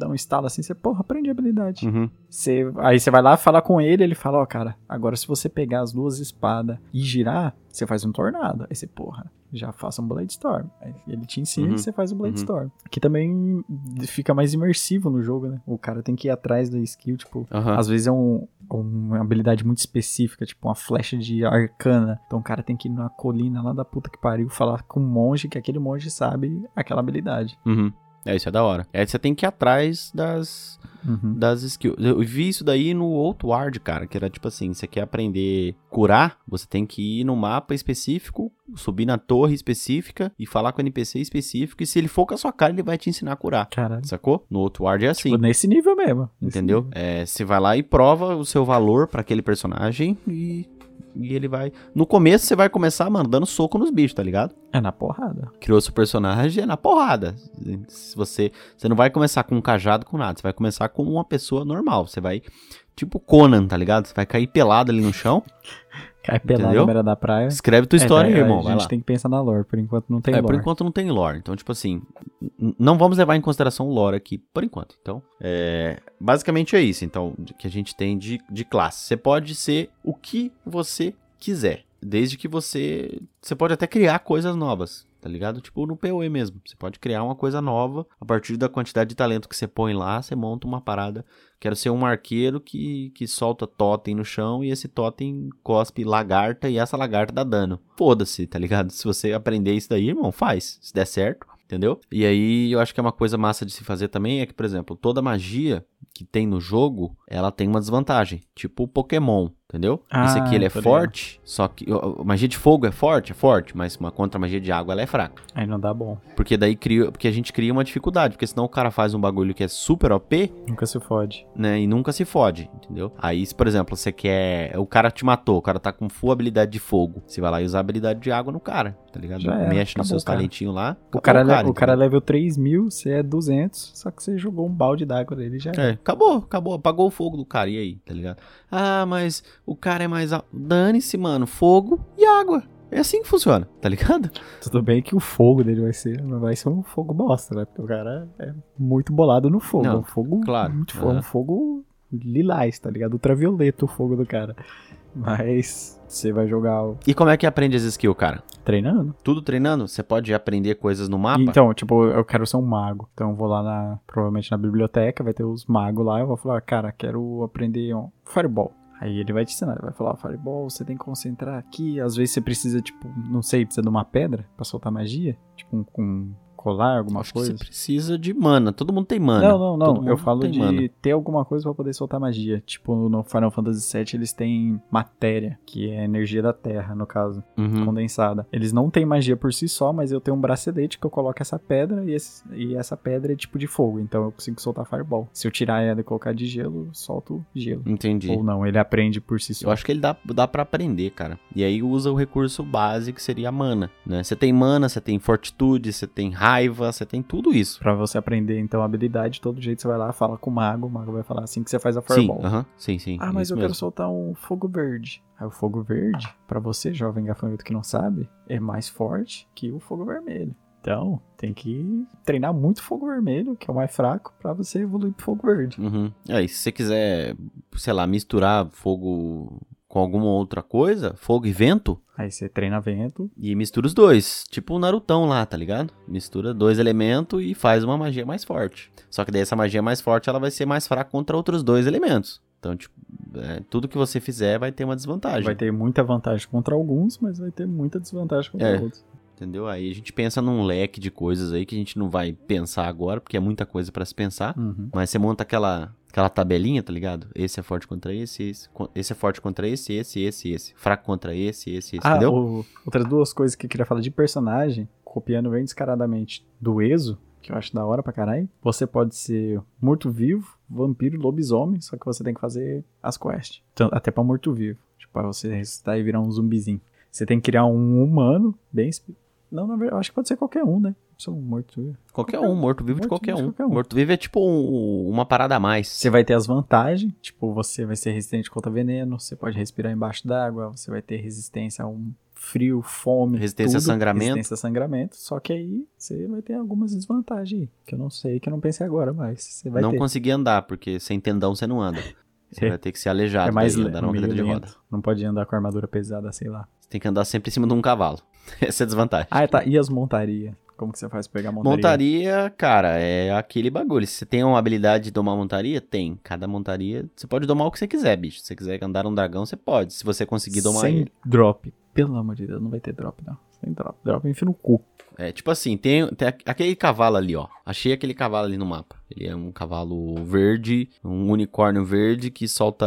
dá um estalo assim, você, porra, aprende a habilidade. Uhum. Você, aí você vai lá falar com ele, ele fala, ó, cara, agora se você pegar as duas espadas e girar, você faz um tornado. Aí você, porra, já faça um Blade Storm. Aí ele te ensina Uhum. e você faz o Blade Uhum. Storm. Que também fica mais imersivo no jogo, né? O cara tem que ir atrás da skill, tipo, Aham. às vezes é um, uma habilidade muito específica, tipo uma flecha de arcana. Então o cara tem que ir na colina lá da puta que pariu falar com um monge, que aquele monge sabe aquela habilidade. Uhum. É, isso é da hora. É, você tem que ir atrás das, Uhum. das skills. Eu vi isso daí no Outward, cara, que era tipo assim, você quer aprender curar, você tem que ir no mapa específico, subir na torre específica e falar com o NPC específico, e se ele for com a sua cara, ele vai te ensinar a curar. Caralho. Sacou? No Outward é assim. Tipo, nesse nível mesmo. Entendeu? nível. É, você vai lá e prova o seu valor pra aquele personagem e, e ele vai. No começo você vai começar, mano, dando soco nos bichos, tá ligado? É na porrada. Criou seu personagem é na porrada. Se você, você não vai começar com um cajado com nada, você vai começar como uma pessoa normal. Você vai tipo Conan, tá ligado? Você vai cair pelado ali no chão. Cai pelado na beira da praia. Escreve tua É, história tá, aí, irmão. A gente tem que pensar na lore, por enquanto não tem É, lore. por enquanto não tem lore. Então, tipo assim, não vamos levar em consideração o lore aqui, por enquanto. Então, é, basicamente é isso, então, que a gente tem de, de classe. Você pode ser o que você quiser, desde que você... Você pode até criar coisas novas, tá ligado? Tipo no PoE mesmo. Você pode criar uma coisa nova, a partir da quantidade de talento que você põe lá, você monta uma parada. Quero ser um arqueiro que, que solta totem no chão e esse totem cospe lagarta e essa lagarta dá dano. Foda-se, tá ligado? Se você aprender isso daí, irmão, faz. Se der certo, entendeu? E aí eu acho que é uma coisa massa de se fazer também é que, por exemplo, toda magia que tem no jogo, ela tem uma desvantagem. Tipo o Pokémon, entendeu? Ah, Esse aqui ele é tô ligado. forte, só que ó, magia de fogo é forte, é forte, mas uma contra a magia de água ela é fraca. Aí não dá bom. Porque daí cria, porque a gente cria uma dificuldade, porque senão o cara faz um bagulho que é super OP, Nunca se fode. né, e nunca se fode, entendeu? Aí, se, por exemplo, você quer, o cara te matou, o cara tá com full habilidade de fogo, você vai lá e usa a habilidade de água no cara, tá ligado? Já Mexe nos seus o cara. talentinhos lá. O cara, o cara entendeu? level 3 mil, você é 200, só que você jogou um balde d'água dele e já É, acabou, acabou, apagou o fogo do cara, e aí, tá ligado? Ah, mas o cara é mais. al- Dane-se, mano, fogo e água. É assim que funciona, tá ligado? Tudo bem que o fogo dele vai ser, vai ser um fogo bosta, né? Porque o cara é muito bolado no fogo. Não, é um fogo claro, muito é aham. um fogo lilás, tá ligado? Ultravioleta o fogo do cara. Mas você vai jogar o- E como é que aprende as skills, cara? treinando. Tudo treinando? Você pode aprender coisas no mapa? Então, tipo, eu quero ser um mago. Então eu vou lá na, provavelmente na biblioteca, vai ter os magos lá, eu vou falar, cara, quero aprender um Fireball. Aí ele vai te ensinar, ele vai falar, Fireball, você tem que concentrar aqui. Às vezes você precisa, tipo, não sei, precisa de uma pedra pra soltar magia. Tipo, um, com colar, alguma Acho coisa? que você precisa de mana. Todo mundo tem mana. Não, não, não. Eu falo de mana. ter alguma coisa pra poder soltar magia. Tipo, no Final Fantasy VII eles têm matéria, que é a energia da Terra, no caso, Uhum. condensada. Eles não têm magia por si só, mas eu tenho um bracelete que eu coloco essa pedra e, esse- e essa pedra é tipo de fogo. Então eu consigo soltar Fireball. Se eu tirar ela e colocar de gelo, solto gelo. Entendi. Ou não, ele aprende por si só. Eu acho que ele dá, dá pra aprender, cara. E aí usa o recurso base que seria a mana, né? Você tem mana, você tem fortitude, você tem raiva, você tem tudo isso. Pra você aprender, então, a habilidade, de todo jeito você vai lá, fala com o mago, o mago vai falar assim que você faz a Sim, Fireball. aham, sim, sim. Ah, mas eu quero mesmo. soltar um fogo verde. Aí o fogo verde, pra você, jovem gafanhoto que não sabe, é mais forte que o fogo vermelho. Então, tem que treinar muito fogo vermelho, que é o mais fraco, pra você evoluir pro fogo verde. Uhum. Aí, se você quiser, sei lá, misturar fogo com alguma outra coisa, fogo e vento, Aí você treina vento. e mistura os dois. Tipo o Narutão lá, tá ligado? Mistura dois elementos e faz uma magia mais forte. Só que daí essa magia mais forte, ela vai ser mais fraca contra outros dois elementos. Então, tipo, é, tudo que você fizer vai ter uma desvantagem. Vai ter muita vantagem contra alguns, mas vai ter muita desvantagem contra É. outros. Entendeu? Aí a gente pensa num leque de coisas aí que a gente não vai pensar agora, porque é muita coisa pra se pensar. Uhum. Mas você monta aquela, aquela tabelinha, tá ligado? Esse é forte contra esse, esse, esse é forte contra esse, esse, esse, esse. Fraco contra esse, esse, esse, Ah, entendeu? o- outras duas coisas que eu queria falar de personagem, copiando bem descaradamente do Exo, que eu acho da hora pra caralho. Você pode ser morto-vivo, vampiro, lobisomem, só que você tem que fazer as quests. Então, até pra morto-vivo. Tipo, pra você ressuscitar e virar um zumbizinho. Você tem que criar um humano bem. Não, na verdade, eu acho que pode ser qualquer um, né? Um morto-vivo. Qualquer qualquer um, morto-vivo de qualquer um. qualquer um. Morto-vivo é tipo um- uma parada a mais. Você vai ter as vantagens, tipo, você vai ser resistente contra veneno, você pode respirar embaixo d'água, você vai ter resistência a um frio, fome, Resistência a tudo, sangramento. Resistência a sangramento, só que aí você vai ter algumas desvantagens que eu não sei, que eu não pensei agora, mas você vai não ter. conseguir andar, porque sem tendão você não anda. Você É. vai ter que ser aleijado É mais andar numa cadeira de roda. Não pode andar com armadura pesada, sei lá. Você tem que andar sempre em cima de um cavalo. Essa é a desvantagem. Ah, tá. E as montarias? Como que você faz pra pegar a montaria? Montaria, cara, é aquele bagulho. Se você tem uma habilidade de domar montaria, tem. Cada montaria, você pode domar o que você quiser, bicho. Se você quiser andar um dragão, você pode. Se você conseguir domar Sem ele. drop. Pelo amor de Deus, não vai ter drop, não. Sem drop. Drop enfia no cu. É, tipo assim, tem, tem aqu- aquele cavalo ali, ó. Achei aquele cavalo ali no mapa. Ele é um cavalo verde, um unicórnio verde que solta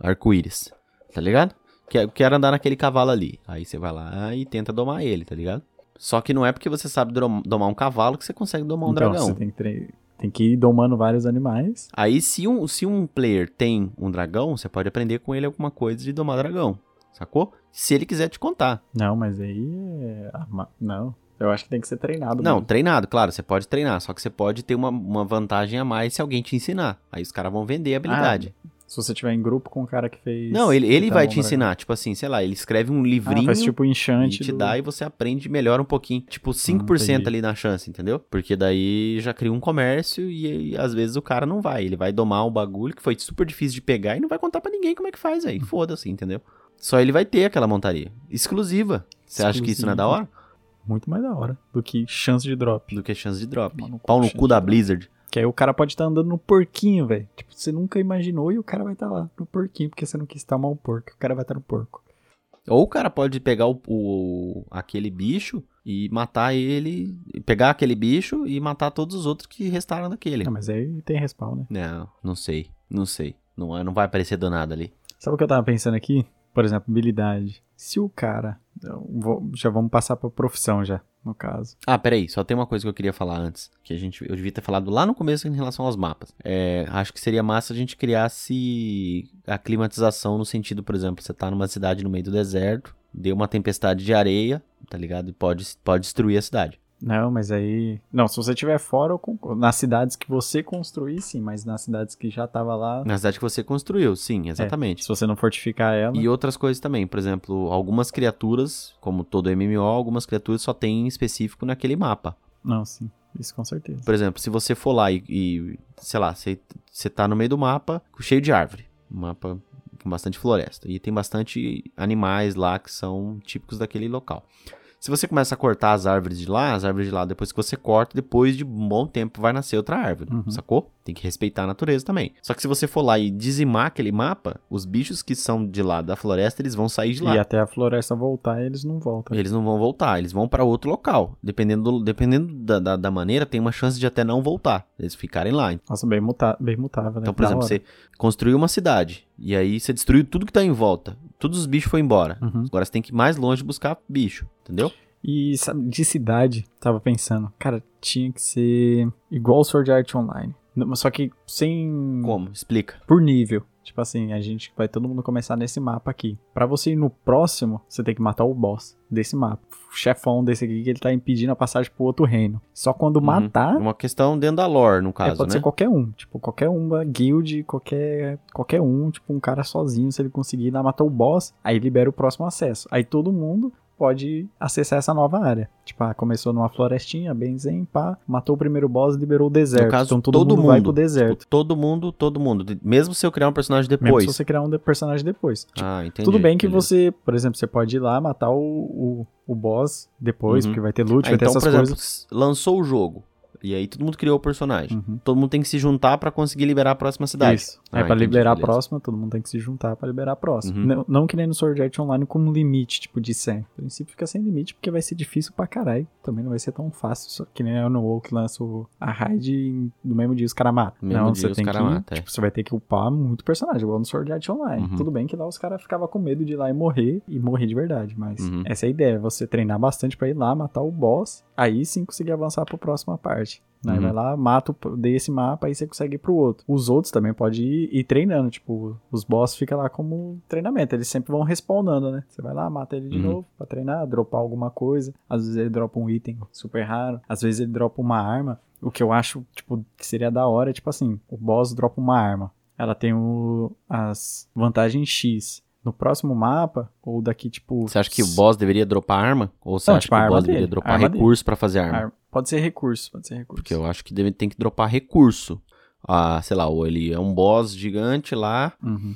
arco-íris. Tá ligado? Quer- Quero andar naquele cavalo ali. Aí você vai lá e tenta domar ele, tá ligado? Só que não é porque você sabe domar um cavalo que você consegue domar um então, dragão. você tem que, tem que ir domando vários animais. Aí, se um, se um player tem um dragão, você pode aprender com ele alguma coisa de domar dragão. Sacou? Se ele quiser te contar. Não, mas aí é. Não. Eu acho que tem que ser treinado. Não, mesmo. treinado, claro, você pode treinar. Só que você pode ter uma, uma vantagem a mais se alguém te ensinar. Aí os caras vão vender a habilidade. Se você tiver em grupo com um cara que fez. não, ele, ele tá vai te ensinar. Tipo assim, sei lá, ele escreve um Ah, livrinho faz tipo e enchante. te do- dá e você aprende melhor um pouquinho. Tipo, 5% Ah, ali na chance, entendeu? Porque daí já cria um comércio e, e às vezes o cara não vai. Ele vai domar um bagulho que foi super difícil de pegar e não vai contar pra ninguém como é que faz aí. Foda-se, entendeu? Só ele vai ter aquela montaria. Exclusiva. Você acha que isso não é da hora? Muito mais da hora do que chance de drop. Do que chance de drop. Tomar no cu, Pau no cu da. Blizzard. Que aí o cara pode estar andando no porquinho, velho. Tipo, você nunca imaginou e o cara vai estar lá no porquinho, porque você não quis tomar o porco. O cara vai estar no porco. Ou o cara pode pegar o, o- aquele bicho e matar ele. Pegar aquele bicho e matar todos os outros que restaram daquele. Não, mas aí tem respawn, né? Não, não sei. Não sei. Não, não vai aparecer do nada ali. Sabe o que eu tava pensando aqui? Por exemplo, habilidade. Se o cara. vou- já vamos passar pra profissão já, no caso. Ah, peraí, só tem uma coisa que eu queria falar antes. Que a gente, eu devia ter falado lá no começo em relação aos mapas. É, acho que seria massa a gente criasse a climatização no sentido, por exemplo, você tá numa cidade no meio do deserto, deu uma tempestade de areia, tá ligado? E pode, pode destruir a cidade. Não, mas aí. Não, se você estiver fora, concordo. Nas cidades que você construir, sim, mas nas cidades que já tava lá. Na cidade que você construiu, sim, exatamente. Se você não fortificar ela. E outras coisas também, por exemplo, algumas criaturas, como todo MMO, algumas criaturas só tem específico naquele mapa. Não, sim. Isso com certeza. Por exemplo, se você for lá e, e, sei lá, você, você tá no meio do mapa cheio de árvore, um mapa com bastante floresta, e tem bastante animais lá que são típicos daquele local. Se você começa a cortar as árvores de lá, as árvores de lá, depois que você corta, depois de um bom tempo vai nascer outra árvore, Uhum. sacou? Tem que respeitar a natureza também. Só que se você for lá e dizimar aquele mapa, os bichos que são de lá da floresta, eles vão sair de lá. E até a floresta voltar, eles não voltam. Eles não vão voltar, eles vão pra outro local. Dependendo, do- dependendo da, da, da maneira, tem uma chance de até não voltar. Eles ficarem lá. Nossa, bem, muta bem mutável, né? Então, por Da exemplo, hora. você construiu uma cidade e aí você destruiu tudo que tá em volta. Todos os bichos foram embora. Uhum. Agora você tem que ir mais longe buscar bicho, entendeu? E sabe, de cidade, tava pensando, cara, tinha que ser igual o Sword Art Online. Só que sem. Como? Explica. Por nível. Tipo assim, a gente vai todo mundo começar nesse mapa aqui. Pra você ir no próximo, você tem que matar o boss desse mapa. O chefão desse aqui que ele tá impedindo a passagem pro outro reino. Só quando Uhum. matar, Uma questão dentro da lore, no é, caso, pode né? ser qualquer um. Tipo, qualquer uma guild, qualquer, qualquer um, tipo, um cara sozinho, se ele conseguir lá matar o boss, aí libera o próximo acesso. Aí todo mundo pode acessar essa nova área. Tipo, ah, começou numa florestinha, bem zen, pá, matou o primeiro boss, liberou o deserto. No caso, então todo, mundo, vai pro deserto. Tipo, todo mundo, todo mundo. Mesmo se eu criar um personagem Mesmo depois. se você criar um de- personagem depois. Tipo, Ah, entendi. tudo bem que beleza. você, por exemplo, você pode ir lá matar o, o, o boss depois, Uhum. porque vai ter loot, Ah, vai ter então, essas por exemplo, coisas. s- lançou o jogo. E aí todo mundo criou o personagem. Uhum. Todo mundo tem que se juntar pra conseguir liberar a próxima cidade. Isso. Ah, Aí pra entendi, liberar a beleza. próxima, todo mundo tem que se juntar pra liberar a próxima. Uhum. Não, não que nem no Sword Art Online com um limite, tipo, de 100. No princípio fica sem limite, porque vai ser difícil pra caralho. Também não vai ser tão fácil, só que nem é no WoW que lança a raid no mesmo dia os caras matam. Não, dia você tem que, mata, é. tipo, você vai ter que upar muito personagem, igual no Sword Art Online. Uhum. Tudo bem que lá os caras ficavam com medo de ir lá e morrer, e morrer de verdade, mas Uhum. essa é a ideia, você treinar bastante pra ir lá, matar o boss, aí sim conseguir avançar pra próxima parte. Aí Uhum. vai lá, mata o desse mapa, aí você consegue ir pro outro. Os outros também pode ir, ir treinando, tipo, os boss ficam lá como treinamento, eles sempre vão respawnando, né? Você vai lá, mata ele de Uhum. novo pra treinar, dropar alguma coisa. Às vezes ele dropa um item super raro, às vezes ele dropa uma arma. O que eu acho, tipo, que seria da hora é, tipo assim, o boss dropa uma arma. Ela tem o, as vantagens X. No próximo mapa, ou daqui, tipo... Você acha que o boss deveria dropar arma? Ou você Não, acha tipo, que o boss dele, deveria dropar recurso pra fazer arma? ar- Pode ser recurso, pode ser recurso. Porque eu acho que deve, tem que dropar recurso. Ah, sei lá, ou ele é um boss gigante lá, Uhum.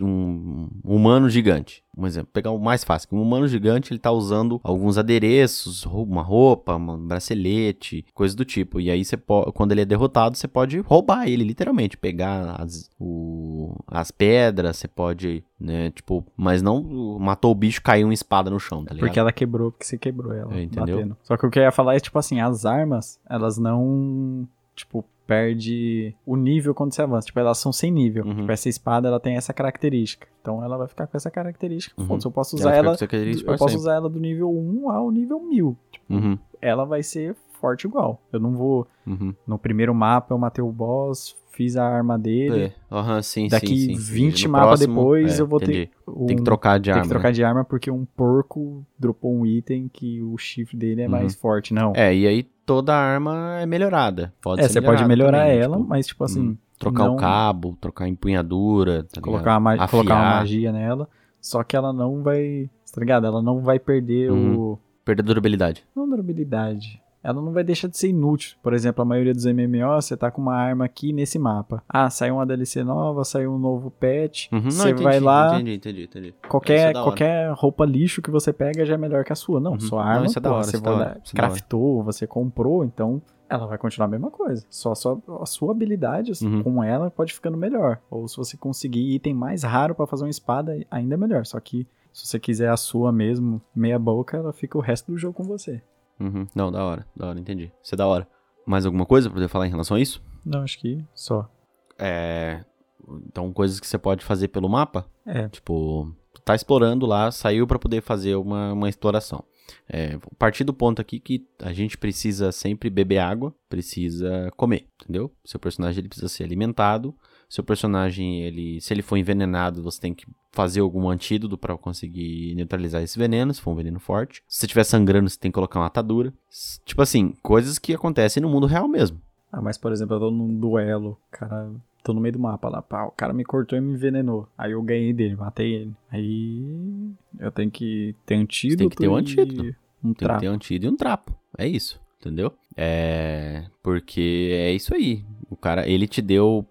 Um humano gigante. Um exemplo, pegar o mais fácil. Um humano gigante, ele tá usando alguns adereços, uma roupa, um bracelete, coisa do tipo. E aí você pode, quando ele é derrotado, você pode roubar ele, literalmente, pegar as, o- as pedras, você pode, né, tipo, mas não matou o bicho, caiu uma espada no chão, tá ligado? Porque ela quebrou, porque você quebrou ela. É, entendeu? batendo. Só que o que eu ia falar é, tipo assim, as armas, elas não, tipo, perde o nível quando você avança. Tipo, elas são sem nível. Uhum. Tipo, essa espada, ela tem essa característica. Então, ela vai ficar com essa característica. Uhum. Foda-se, eu posso Ela usar ela... característica Eu posso sempre. usar ela do nível 1 ao nível 1000. Tipo, Uhum, ela vai ser forte igual. Eu não vou... uhum. No primeiro mapa, eu matei o boss, fiz a arma dele. É, aham, sim, Daqui sim, sim, sim. 20 No mapas depois, é, eu vou entendi. ter... Um, Tem que trocar de tem arma. que trocar né? de arma porque um porco dropou um item que o chifre dele é Uhum. mais forte. Não. É, e aí toda arma é melhorada. Pode É, você pode melhorar também, ela, tipo, mas tipo assim, hum, trocar não- o cabo, trocar a empunhadura, tá colocar, uma, colocar uma magia nela, só que ela não vai, tá ligado? Ela não vai perder Uhum. o Perder durabilidade. não durabilidade. Ela não vai deixar de ser inútil. Por exemplo, a maioria dos MMO, você tá com uma arma aqui nesse mapa. Ah, saiu uma DLC nova, saiu um novo patch. Uhum, não, você entendi, vai lá, Entendi, entendi, entendi. Qualquer, é qualquer roupa lixo que você pega já é melhor que a sua. Não, Uhum. sua Não, arma, isso é da hora, você é da hora, é da hora. craftou, você comprou, então ela vai continuar a mesma coisa. Só a sua, a sua habilidade assim, Uhum. com ela pode ficando melhor. Ou se você conseguir item mais raro pra fazer uma espada, ainda é melhor. Só que se você quiser a sua mesmo, meia boca, ela fica o resto do jogo com você. Uhum. Não, da hora, da hora, entendi. Isso é da hora. Mais alguma coisa pra poder falar em relação a isso? Não, acho que só. É. Então, coisas que você pode fazer pelo mapa. É. Tipo, tá explorando lá, saiu pra poder fazer uma, uma exploração. É, partir do ponto aqui que a gente precisa sempre beber água, precisa comer, entendeu? Seu personagem ele precisa ser alimentado. Seu personagem, ele, se ele for envenenado, você tem que fazer algum antídoto pra conseguir neutralizar esse veneno, se for um veneno forte. Se você estiver sangrando, você tem que colocar uma atadura. Tipo assim, coisas que acontecem no mundo real mesmo. Ah, mas por exemplo, eu tô num duelo, cara, tô no meio do mapa lá, pá, o cara me cortou e me envenenou. Aí eu ganhei dele, matei ele. Aí eu tenho que ter antídoto. tem que ter um antídoto. Um Tem trapo. que ter um antídoto e um trapo. É isso, entendeu? É. Porque é isso aí. O cara, ele te deu.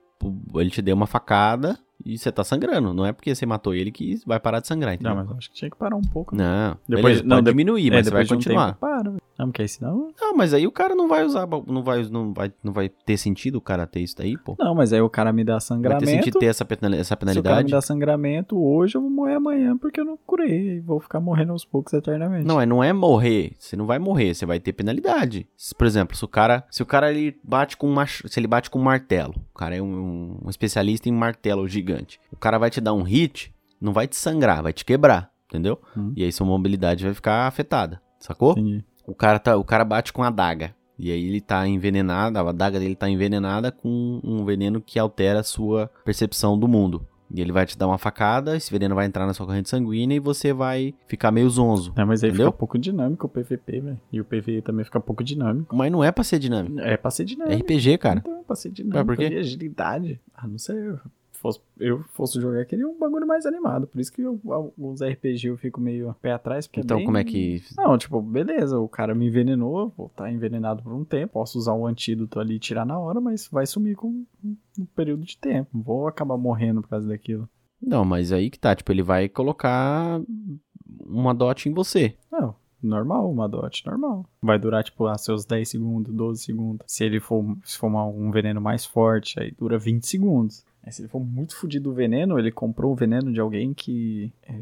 Ele te deu uma facada e você tá sangrando. Não é porque você matou ele que vai parar de sangrar, entendeu? Não, mas eu acho que tinha que parar um pouco. né? Não, Depois- beleza, não, de- diminuir, É, mas você vai de um continuar. tempo, para. Não, porque aí senão... Não, mas aí o cara não vai usar, não vai, não vai, não vai, ter sentido o cara ter isso daí, pô. Não, mas aí o cara me dá Vai ter sangramento. sentido ter essa, penali- essa Se o cara penalidade. me dá sangramento hoje, eu vou morrer amanhã porque eu não curei. E vou ficar morrendo aos poucos eternamente. Não, é, não é morrer. Você não vai morrer, você vai ter penalidade. Por exemplo, se o cara, se o cara ele bate com um mach... se ele bate com um martelo, o cara é um, um especialista em martelo gigante. O cara vai te dar um hit, não vai te sangrar, vai te quebrar, entendeu? Hum. E aí sua mobilidade vai ficar afetada, sacou? Entendi. O cara tá, o cara bate com a adaga. E aí ele tá envenenado, a adaga dele tá envenenada com um veneno que altera a sua percepção do mundo. E ele vai te dar uma facada, esse veneno vai entrar na sua corrente sanguínea e você vai ficar meio zonzo. É, mas aí Entendeu? fica pouco dinâmico o PVP, velho. E o PVE também fica pouco dinâmico. Mas não é pra ser dinâmico. É pra ser É dinâmico. RPG, cara. Então, é pra ser Mas dinâmico. por quê? E agilidade. Ah, não sei. Eu fosse, eu fosse jogar, queria um bagulho mais animado. Por isso que eu, alguns RPG eu fico meio pé atrás. Porque Então bem- como é que. Não, tipo, beleza, o cara me envenenou, vou estar envenenado por um tempo, posso usar um antídoto ali e tirar na hora, mas vai sumir com um, período de tempo. Vou acabar morrendo por causa daquilo. Não, mas aí que tá, tipo, ele vai colocar uma dot em você. Não, normal, uma dot normal. Vai durar, tipo, ah, seus 10 segundos, 12 segundos. Se ele for, se for um veneno mais forte, aí dura 20 segundos. Aí, se ele for muito fodido o veneno, ele comprou o veneno de alguém que é,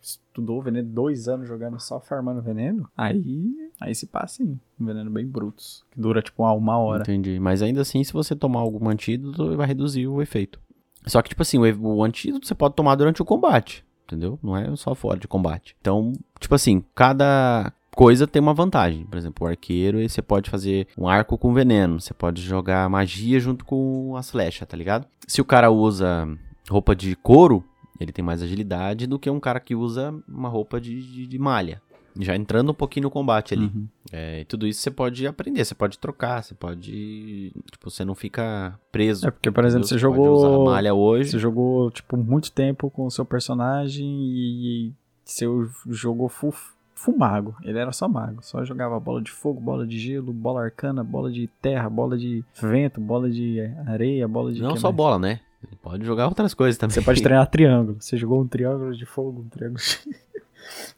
estudou veneno dois anos jogando só farmando veneno, aí, aí se passa sim. Um veneno bem brutos. Que dura, tipo, uma hora. Entendi. Mas ainda assim, se você tomar algum antídoto, vai reduzir o efeito. Só que, tipo assim, o, o antídoto você pode tomar durante o combate. Entendeu? Não é só fora de combate. Então, tipo assim, cada coisa tem uma vantagem. Por exemplo, o arqueiro, você pode fazer um arco com veneno. Você pode jogar magia junto com as flechas, tá ligado? Se o cara usa roupa de couro, ele tem mais agilidade do que um cara que usa uma roupa de, de- de malha. Já entrando um pouquinho no combate ali. Uhum. É, e tudo isso você pode aprender, você pode trocar, você pode. Tipo, você não fica preso. É porque, por exemplo, entendeu? você pode jogou- usar malha hoje. Você jogou, tipo, muito tempo com o seu personagem e seu jogou full, full mago. Ele era só mago. Só jogava bola de fogo, bola de gelo, bola arcana, bola de terra, bola de vento, bola de areia, bola de. Não só mais? bola, né? Você pode jogar outras coisas também. Você pode treinar triângulo. Você jogou um triângulo de fogo, um triângulo de...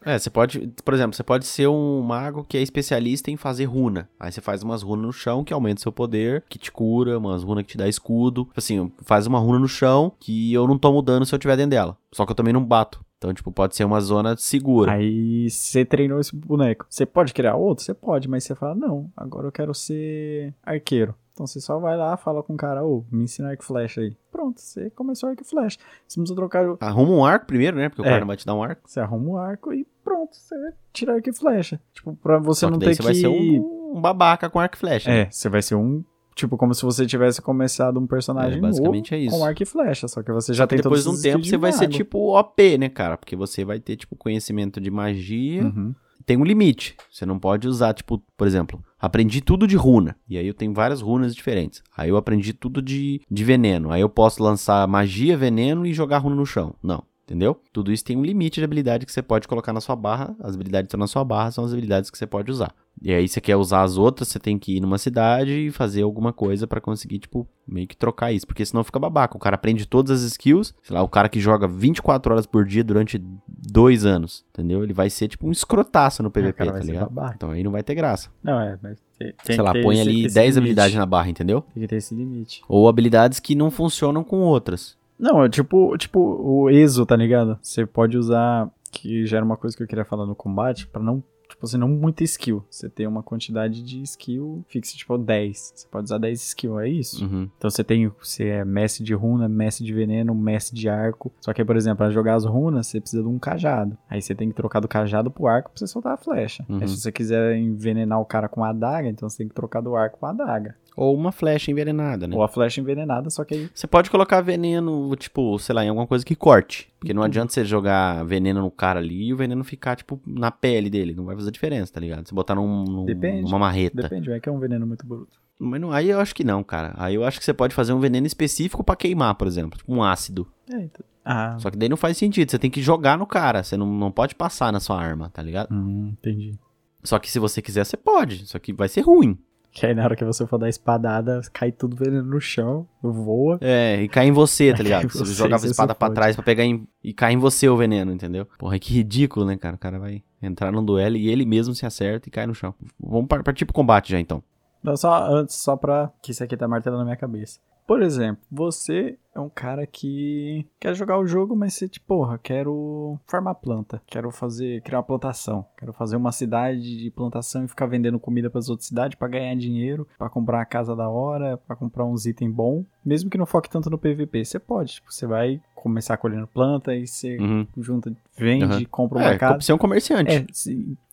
É, você pode, por exemplo, você pode ser um mago que é especialista em fazer runa. Aí você faz umas runas no chão que aumenta seu poder, que te cura, umas runas que te dá escudo. Assim, faz uma runa no chão que eu não tomo dano se eu tiver dentro dela. Só que eu também não bato. Então, tipo, pode ser uma zona segura. Aí você treinou esse boneco. Você pode criar outro? Você pode, mas você fala, não, agora eu quero ser arqueiro. Então você só vai lá, fala com o cara, ô, me ensina arco e flecha aí. Pronto, você começou arco e flecha. Você precisa trocar o... Arruma um arco primeiro, né? Porque o É. cara não vai te dar um arco. Você arruma o arco e pronto, você tira arco e flecha. Tipo, pra você não ter você que... vai ser um, um babaca com arco e flecha. né? É, você vai ser um... Tipo, como se você tivesse começado um personagem É, basicamente é isso. com arco e flecha. Só que você já Só que tem depois de um tempo você vai ser tipo OP, né, cara? Porque você vai ter, tipo, conhecimento de magia. Uhum. Tem um limite. Você não pode usar, tipo, por exemplo, aprendi tudo de runa. E aí eu tenho várias runas diferentes. Aí eu aprendi tudo de, de veneno. Aí eu posso lançar magia, veneno e jogar runa no chão. Não. Entendeu? Tudo isso tem um limite de habilidade que você pode colocar na sua barra. As habilidades que estão na sua barra são as habilidades que você pode usar. E aí você quer usar as outras, você tem que ir numa cidade e fazer alguma coisa pra conseguir, tipo, meio que trocar isso. Porque senão fica babaca. O cara aprende todas as skills. Sei lá, o cara que joga 24 horas por dia durante dois anos. Entendeu? Ele vai ser, tipo, um escrotaço no PVP, cara tá ligado? babaca. Então aí não vai ter graça. Não, é, mas tem, Sei lá, põe ali esse 10 limite. habilidades na barra, entendeu? Tem que ter esse limite. Ou habilidades que não funcionam com outras. Não, é tipo, tipo o ESO, tá ligado? Você pode usar, que já era uma coisa que eu queria falar no combate, pra não, tipo assim, não muita skill. Você tem uma quantidade de skill fixa, tipo 10. Você pode usar 10 skill, é isso? Uhum. Então você tem, você é mestre de runa, mestre de veneno, mestre de arco. Só que, por exemplo, pra jogar as runas, você precisa de um cajado. Aí você tem que trocar do cajado pro arco pra você soltar a flecha. Uhum. Aí se você quiser envenenar o cara com a adaga, então você tem que trocar do arco pra adaga. Ou uma flecha envenenada, né? Ou a flecha envenenada, só que aí Você pode colocar veneno, tipo, sei lá, em alguma coisa que corte. Porque não adianta você jogar veneno no cara ali e o veneno ficar, tipo, na pele dele. Não vai fazer diferença, tá ligado? Você botar num, num- Depende. numa marreta. depende, é que é um veneno muito bruto. Mas não, aí eu acho que não, cara. Aí eu acho que você pode fazer um veneno específico pra queimar, por exemplo. Tipo um ácido. É, então. Ah, Só que daí não faz sentido. Você tem que jogar no cara. Você não, não pode passar na sua arma, tá ligado? hum, entendi. Só que se você quiser, você pode. Só que vai ser ruim. Que aí na hora que você for dar espadada, cai tudo veneno no chão, voa. É, e cai em você, tá ligado? Você você, jogava a espada fode. trás pra pegar em- e cai em você o veneno, entendeu? Porra, que ridículo, né, cara? O cara vai entrar num duelo e ele mesmo se acerta e cai no chão. Vamos par- partir pro combate já, então. Não, só antes, só pra. Que isso aqui tá martelando na minha cabeça. Por exemplo, você é um cara que quer jogar o jogo, mas você, tipo, porra, quero farmar planta. Quero fazer, criar uma plantação. Quero fazer uma cidade de plantação e ficar vendendo comida pras outras cidades pra ganhar dinheiro, pra comprar uma casa da hora, pra comprar uns itens bons. Mesmo que não foque tanto no PVP, você pode. Tipo, você vai começar colhendo planta e você Uhum. junta, vende, Aham. compra uma É, casa. ser um comerciante. É,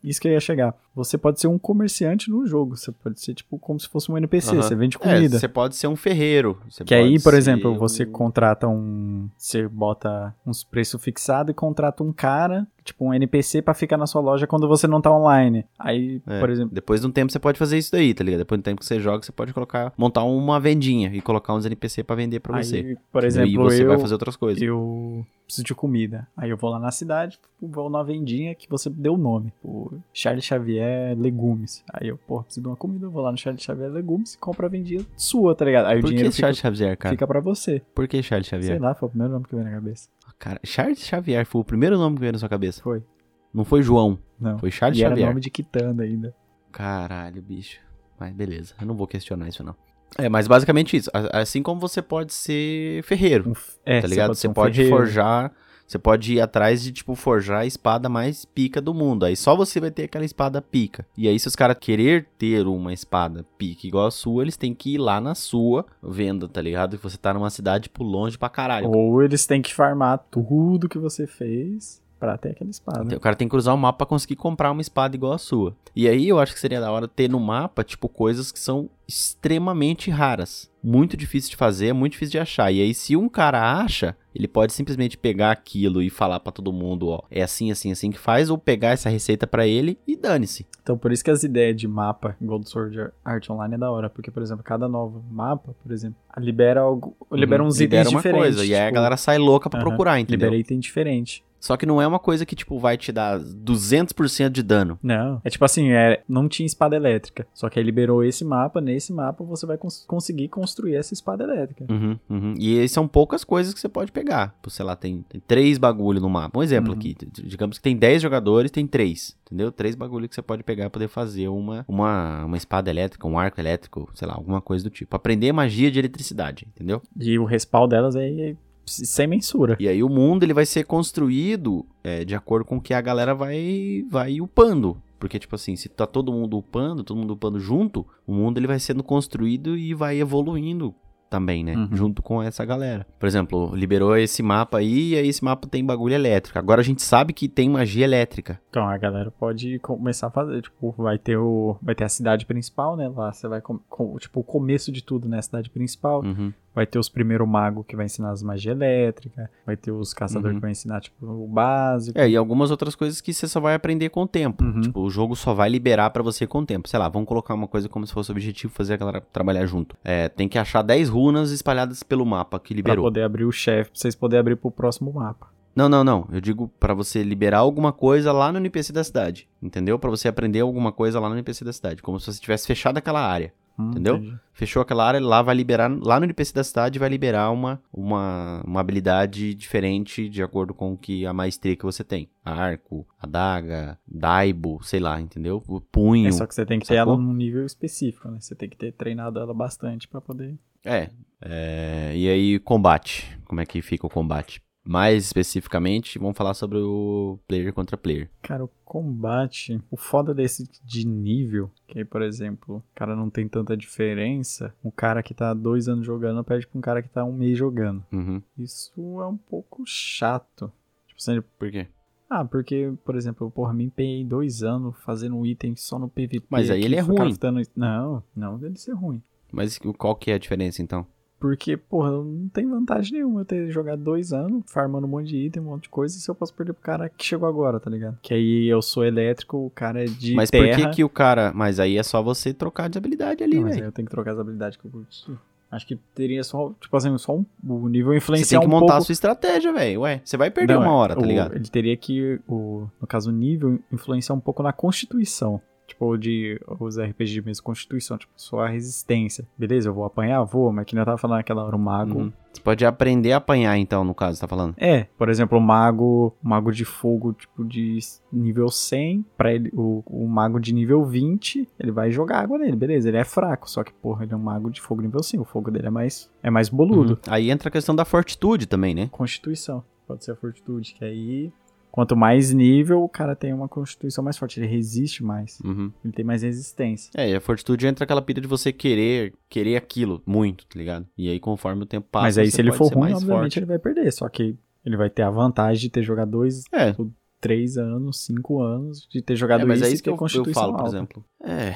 isso que eu ia chegar. Você pode ser um comerciante no jogo. Você pode ser, tipo, como se fosse um NPC. Aham. Você vende É, comida. você pode ser um ferreiro. você Que aí, por exemplo, um- você contrata um. Você bota uns preços fixados e contrata um cara, tipo um NPC, pra ficar na sua loja quando você não tá online. Aí, É, por exemplo. Depois de um tempo você pode fazer isso daí, tá ligado? Depois do tempo que você joga, você pode colocar, montar uma vendinha e colocar uns NPC pra vender pra você. Aí, por e exemplo, você eu, vai fazer outras coisas. eu preciso de comida. Aí eu vou lá na cidade, vou na vendinha que você deu o nome. O Charles Xavier Legumes. Aí eu, pô, preciso de uma comida, eu vou lá no Charles Xavier Legumes e compro a vendinha sua, tá ligado? Aí o Por dinheiro que fica, Charles Xavier, cara? fica pra você. Por que Charles Sei Xavier? lá, foi o primeiro nome que veio na cabeça. Cara, Charles Xavier foi o primeiro nome que veio na sua cabeça. Foi. Não foi João, Não. foi Charles e era Xavier. nome de Kitanda ainda. Caralho, bicho. Mas beleza, eu não vou questionar isso não. É, mas basicamente isso. Assim como você pode ser ferreiro, Um é, tá ligado? ser Você um pode forjar, você pode ir atrás de, tipo, forjar a espada mais pica do mundo. Aí só você vai ter aquela espada pica. E aí, se os caras querer ter uma espada pica igual a sua, eles têm que ir lá na sua venda, tá ligado? Que você tá numa cidade, tipo, longe pra caralho. Ou eles têm que farmar tudo que você fez pra ter aquela espada. O cara tem que cruzar o mapa pra conseguir comprar uma espada igual a sua. E aí eu acho que seria da hora ter no mapa, tipo, coisas que são extremamente raras. Muito difícil de fazer, muito difícil de achar. E aí, se um cara acha, ele pode simplesmente pegar aquilo e falar pra todo mundo, ó, é assim, assim, assim que faz, ou pegar essa receita pra ele e dane-se. Então, por isso que as ideias de mapa Gold Sword Art Online é da hora. Porque, por exemplo, cada novo mapa, por exemplo, libera algo. Libera uns Uhum. Libera itens uma diferentes. coisa, e aí a tipo, galera sai louca pra aham, procurar, entendeu? Libera item diferente. Só que não é uma coisa que, tipo, vai te dar 200% de dano. Não. É tipo assim, é, não tinha espada elétrica. Só que aí liberou esse mapa. Nesse mapa você vai cons- conseguir construir essa espada elétrica. Uhum, uhum. E aí são poucas coisas que você pode pegar. Tipo, sei lá, tem, tem três bagulho no mapa. Um exemplo Uhum. aqui. Digamos que tem 10 jogadores, tem três. Entendeu? Três bagulho que você pode pegar pra poder fazer uma, uma, uma espada elétrica, um arco elétrico, sei lá, alguma coisa do tipo. Aprender magia de eletricidade, entendeu? E o respawn delas é, é sem mensura. E aí o mundo ele vai ser construído é, de acordo com o que a galera vai, vai upando. Porque, tipo assim, se tá todo mundo upando, todo mundo upando junto, o mundo ele vai sendo construído e vai evoluindo também, né? Uhum. Junto com essa galera. Por exemplo, liberou esse mapa aí, e aí esse mapa tem bagulho elétrico. Agora a gente sabe que tem magia elétrica. Então a galera pode começar a fazer, tipo, vai ter o vai ter a cidade principal, né? Lá você vai com, com- tipo o começo de tudo, né? A cidade principal. Uhum. Vai ter os primeiros magos que vai ensinar as magias elétricas, vai ter os caçadores Uhum. que vai ensinar tipo o básico. É, e algumas outras coisas que você só vai aprender com o tempo. Uhum. Tipo, o jogo só vai liberar pra você com o tempo. Sei lá, vamos colocar uma coisa como se fosse objetivo fazer a galera trabalhar junto. É, tem que achar 10 runas espalhadas pelo mapa que Pra liberou. poder abrir o chefe, pra vocês poderem abrir pro próximo mapa. Não, não, não. Eu digo pra você liberar alguma coisa lá no NPC da cidade. Entendeu? Pra você aprender alguma coisa lá no NPC da cidade. Como se você tivesse fechado aquela área. Hum, Entendeu? entendi. Fechou aquela área, lá vai liberar. Lá no NPC da cidade vai liberar uma, uma, uma habilidade diferente de acordo com o que a maestria que você tem. Arco, adaga, daibo, sei lá, entendeu? O punho. É só que você tem que ter Sacou? ela num nível específico, né? Você tem que ter treinado ela bastante pra poder. É, é, E aí, combate. Como é que fica o combate? Mais especificamente, vamos falar sobre o player contra player. Cara, o combate, o foda desse de nível, que aí, por exemplo, o cara não tem tanta diferença, um cara que tá dois anos jogando perde pra um cara que tá um mês jogando. Uhum. Isso é um pouco chato. Tipo, assim, Por quê? ah, porque, por exemplo, eu, porra, me empenhei dois anos fazendo um item só no PVP. Mas aí ele é ruim. craftando- Não, não dele ser ruim. Mas qual que é a diferença então? Porque, porra, não tem vantagem nenhuma eu ter jogado dois anos, farmando um monte de item, um monte de coisa, se eu posso perder pro cara que chegou agora, tá ligado? Que aí eu sou elétrico, o cara é de mas terra. por que que o cara. Mas aí é só você trocar de habilidade ali, Não, mas aí velho. eu tenho que trocar as habilidades que eu curti. Acho que teria só, tipo assim, só um, o nível Você influenciar tem que um montar pouco... a sua estratégia, velho. Ué, você vai perder Não, uma é, hora, tá o- ligado? Ele teria que, o, no caso, o nível influenciar um pouco na constituição. Tipo, de os RPG de mesma constituição, tipo, só a resistência. Beleza, eu vou apanhar? Vou, mas que eu tava falando naquela hora, o mago. Uhum. Você pode aprender a apanhar, então, no caso, tá falando. É, por exemplo, o mago, mago de fogo, tipo, de nível 100, pra ele, o, o mago de nível 20, ele vai jogar água nele, beleza, ele é fraco, só que, porra, ele é um mago de fogo nível 100, o fogo dele é mais, é mais boludo. Uhum. Aí entra a questão da fortitude também, né? Constituição, pode ser a fortitude, que aí, quanto mais nível, o cara tem uma constituição mais forte, ele resiste mais, Uhum. ele tem mais resistência. É, e a fortitude entra aquela pilha de você querer, querer aquilo muito, tá ligado? E aí, conforme o tempo passa, mas aí se ele for ruim, obviamente forte. ele vai perder, só que ele vai ter a vantagem de ter jogado dois, É, três anos, cinco anos, de ter jogado É, mas isso é isso que eu, eu constituição falo, por alta. exemplo. É.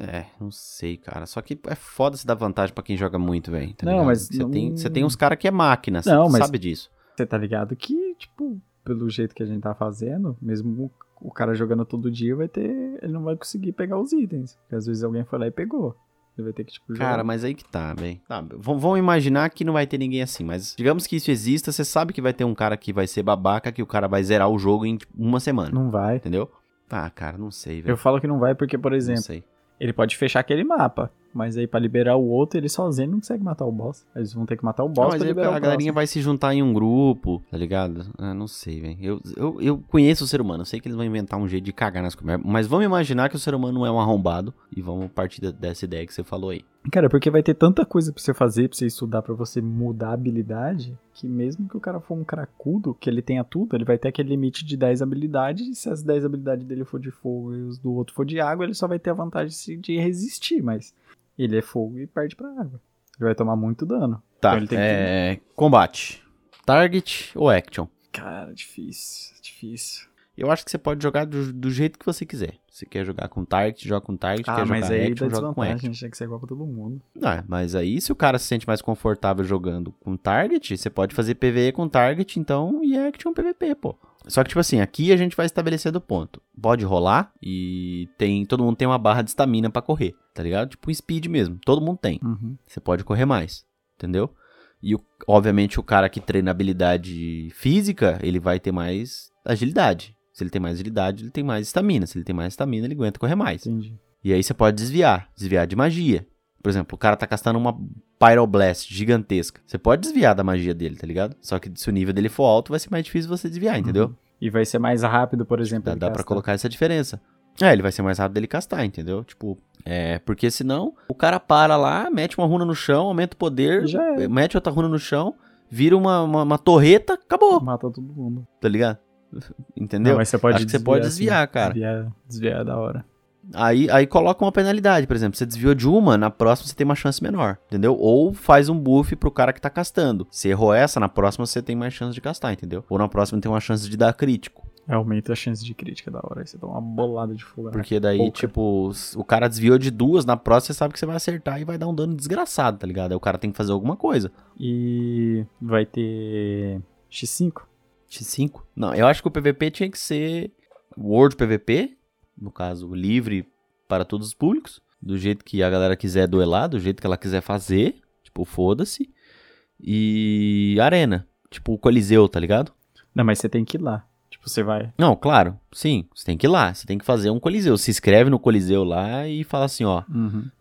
É, não sei, cara. Só que é foda se dar vantagem pra quem joga muito, velho. Tá Não, ligado? mas Você não- tem, tem uns caras que é máquina, você Não, sabe disso. Você tá ligado que, tipo, pelo jeito que a gente tá fazendo, mesmo o, cara jogando todo dia vai ter. Ele não vai conseguir pegar os itens. Porque às vezes alguém foi lá e pegou. Ele vai ter que, tipo, jogar. Cara, mas aí que tá, velho. Tá, vamos imaginar que não vai ter ninguém assim, mas digamos que isso exista, você sabe que vai ter um cara que vai ser babaca, que o cara vai zerar o jogo em tipo, uma semana. Não vai. Entendeu? Ah, cara, não sei, Eu velho. falo que não vai porque, por exemplo, ele pode fechar aquele mapa. Mas aí pra liberar o outro, ele sozinho não consegue matar o boss. Eles vão ter que matar o Não, boss mas pra liberar a galerinha vai se juntar em um grupo, tá ligado? Ah, não sei, velho. Eu, eu, eu conheço o ser humano, eu sei que eles vão inventar um jeito de cagar nas coisas. Mas vamos imaginar que o ser humano não é um arrombado e vamos partir dessa ideia que você falou aí. Cara, porque vai ter tanta coisa pra você fazer, pra você estudar, pra você mudar a habilidade, que mesmo que o cara for um cracudo, que ele tenha tudo, ele vai ter aquele limite de 10 habilidades, e se as 10 habilidades dele for de fogo e os do outro for de água, ele só vai ter a vantagem de resistir, mas ele é fogo e perde pra água. Ele vai tomar muito dano. Tá, Então ele tem que- é... Combate. Target ou action? Cara, difícil, difícil. Eu acho que você pode jogar do, do jeito que você quiser. Se quer jogar com target, joga com target. Ah, quer mas jogar aí action, joga com action. a gente tem que ser igual pra todo mundo. Ah, mas aí se o cara se sente mais confortável jogando com target, você pode fazer PvE com target, então, e action PvP, pô. Só que, tipo assim, aqui a gente vai estabelecer do ponto. Pode rolar e tem todo mundo tem uma barra de estamina pra correr, tá ligado? Tipo um speed mesmo. Todo mundo tem. Uhum. Você pode correr mais, entendeu? E, obviamente, o cara que treina habilidade física, ele vai ter mais agilidade. Se ele tem mais agilidade, ele tem mais estamina. Se ele tem mais estamina, ele aguenta correr mais. Entendi. E aí você pode desviar, desviar de magia. Por exemplo, o cara tá castando uma Pyroblast gigantesca. Você pode desviar da magia dele, tá ligado? Só que se o nível dele for alto, vai ser mais difícil você desviar, entendeu? E vai ser mais rápido, por exemplo. Dá, dá pra castar. colocar essa diferença. É, ele vai ser mais rápido dele castar, entendeu? Tipo, é, porque senão o cara para lá, mete uma runa no chão, aumenta o poder, é. mete outra runa no chão, vira uma, uma, uma torreta, acabou, Mata todo mundo. tá ligado? Entendeu? Não, mas você pode Acho que você pode desviar, cara. Desviar, desviar é da hora. Aí, aí coloca uma penalidade, por exemplo, você desviou de uma, na próxima você tem uma chance menor, entendeu? Ou faz um buff pro cara que tá castando. Se errou essa, na próxima você tem mais chance de castar, entendeu? Ou na próxima tem uma chance de dar crítico. Aumenta a chance de crítica da hora. Aí você dá uma bolada de fogo. né? Porque daí, pouca. tipo, o cara desviou de duas, na próxima você sabe que você vai acertar e vai dar um dano desgraçado, tá ligado? Aí o cara tem que fazer alguma coisa. E vai ter X5. X5? Não, eu acho que o PVP tinha que ser World PVP, no caso, livre para todos os públicos, do jeito que a galera quiser duelar, do jeito que ela quiser fazer, tipo, foda-se. E Arena, tipo o Coliseu, tá ligado? Não, mas você tem que ir lá. Você vai. Não, claro, sim, você tem que ir lá, você tem que fazer um Coliseu. Se inscreve no Coliseu lá e fala assim, ó,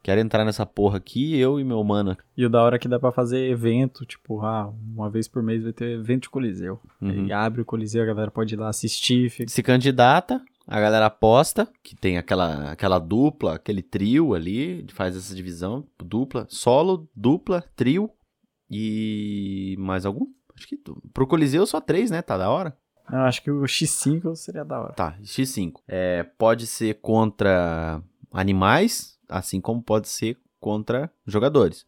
quero entrar nessa porra aqui, eu e meu mano. E o da hora é que dá pra fazer evento, tipo, ah, uma vez por mês vai ter evento de Coliseu. Uhum. Aí abre o Coliseu, a galera pode ir lá assistir. Fica... se candidata, a galera aposta, que tem aquela, aquela dupla, aquele trio ali, faz essa divisão, dupla, solo, dupla, trio e mais algum? Acho que pro Coliseu só três, né? Tá da hora? Eu acho que o X5 seria da hora. Tá, X5. É, pode ser contra animais, assim como pode ser contra jogadores,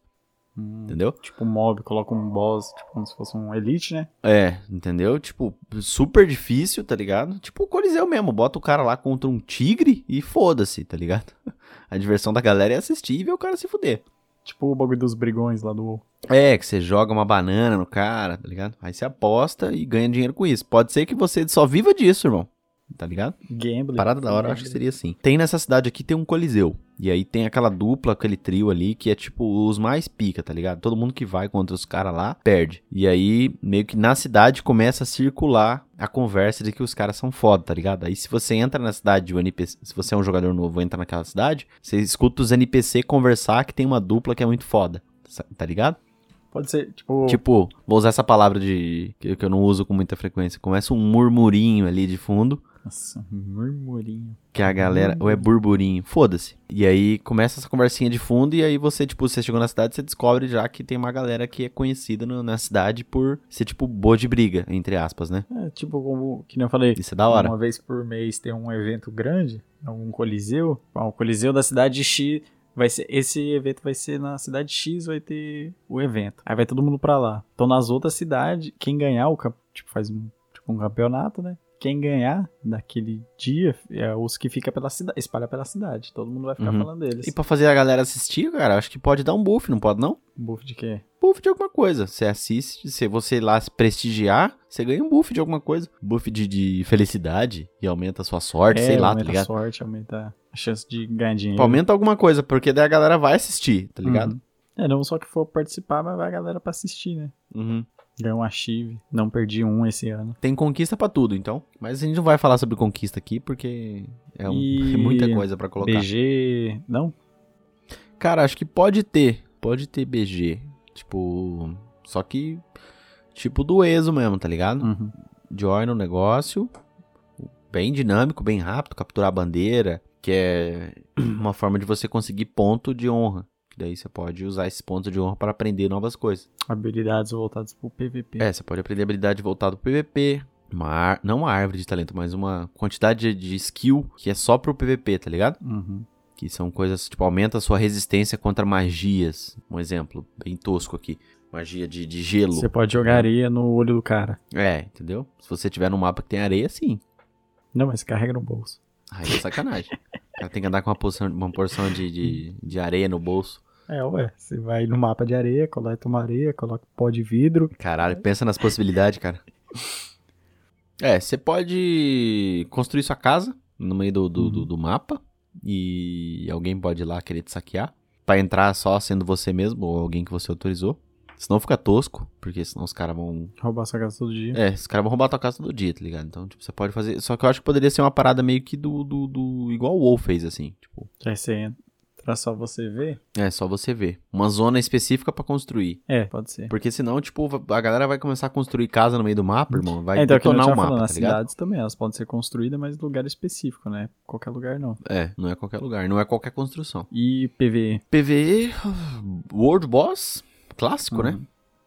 Hum, entendeu? Tipo, mob, coloca um boss, tipo, como se fosse um elite, né? É, entendeu? Tipo, super difícil, tá ligado? Tipo o Coliseu mesmo, bota o cara lá contra um tigre e foda-se, tá ligado? A diversão da galera é assistir e ver o cara se fuder. Tipo o bagulho dos brigões lá do. É, que você joga uma banana no cara, tá ligado? Aí você aposta e ganha dinheiro com isso. Pode ser que você só viva disso, irmão. Tá ligado? Gambling. Parada da hora, eu acho que seria assim. Tem nessa cidade aqui, tem um coliseu. E aí tem aquela dupla, aquele trio ali, que é tipo os mais pica, tá ligado? Todo mundo que vai contra os caras lá, perde. E aí, meio que na cidade começa a circular a conversa de que os caras são foda, tá ligado? Aí se você entra na cidade, o NPC, se você é um jogador novo, entra naquela cidade, você escuta os NPC conversar que tem uma dupla que é muito foda, tá ligado? Pode ser, tipo. Tipo, vou usar essa palavra de que, que eu não uso com muita frequência. Começa um murmurinho ali de fundo. Nossa, murmurinho. Que a galera. Ou é burburinho. Foda-se. E aí começa essa conversinha de fundo. E aí você, tipo, você chegou na cidade, você descobre já que tem uma galera que é conhecida no, na cidade por ser, tipo, boa de briga, entre aspas, né? É, tipo, como que nem eu falei. Isso é da hora. Uma vez por mês tem um evento grande, algum coliseu. O coliseu da cidade X vai ser esse evento vai ser na cidade X, vai ter o evento. Aí vai todo mundo pra lá. Então nas outras cidades, quem ganhar o tipo faz um, tipo, um campeonato, né? Quem ganhar naquele dia é os que fica pela cidade, espalha pela cidade. Todo mundo vai ficar Uhum. falando deles. E pra fazer a galera assistir, cara, acho que pode dar um buff, não pode não? Buff de quê? Buff de alguma coisa. Você assiste, se você lá se prestigiar, você ganha um buff de alguma coisa. Buff de, de felicidade e aumenta a sua sorte, É, sei lá, tá aumenta a ligado? sorte, aumenta a chance de ganhar dinheiro. Aumenta alguma coisa, porque daí a galera vai assistir, tá ligado? Uhum. É, não só que for participar, mas vai a galera pra assistir, né? Uhum. Ganhou um Achieve. Não perdi um esse ano. Tem conquista pra tudo, então. Mas a gente não vai falar sobre conquista aqui, porque é, um- E é muita coisa pra colocar. BG. Não? Cara, acho que pode ter. Pode ter BG. Tipo. Só que. Tipo do ESO mesmo, tá ligado? Uhum. Join no negócio. Bem dinâmico, bem rápido. Capturar a bandeira. Que é uma forma de você conseguir ponto de honra. Daí você pode usar esses pontos de honra para aprender novas coisas. Habilidades voltadas pro PVP. É, você pode aprender habilidade voltada pro PVP. Uma Não uma árvore de talento, mas uma quantidade de- de skill que é só pro PVP, tá ligado? Uhum. Que são coisas, tipo, aumenta a sua resistência contra magias. Um exemplo bem tosco aqui. Magia de, de gelo. Você pode jogar areia no olho do cara. É, entendeu? Se você tiver num mapa que tem areia, sim. Não, mas carrega no bolso. Aí é sacanagem. o cara tem que andar com uma porção, uma porção de, de, de areia no bolso. É, ué. Você vai no mapa de areia, coleta uma areia, coloca pó de vidro. Caralho, pensa nas possibilidades, cara. É, você pode construir sua casa no meio do, do, do- do mapa. E alguém pode ir lá querer te saquear. Pra entrar só sendo você mesmo ou alguém que você autorizou. Senão fica tosco, porque senão os caras vão Roubar sua casa todo dia. É, os caras vão roubar tua casa todo dia, tá ligado? Então, tipo, você pode fazer. Só que eu acho que poderia ser uma parada meio que do. do, do... igual o WoW fez, assim. Tipo, aí você entra só você ver. é só você ver. Uma zona específica pra construir. É, pode ser. Porque senão, tipo, a galera vai começar a construir casa no meio do mapa, irmão. Vai é, então, eu detonar o mapa, falando, tá as ligado? cidades também, elas podem ser construídas, mas em lugar específico, né? Qualquer lugar não. É, não é qualquer lugar, não é qualquer construção. E PVE? PVE, World Boss, clássico, né? Uhum.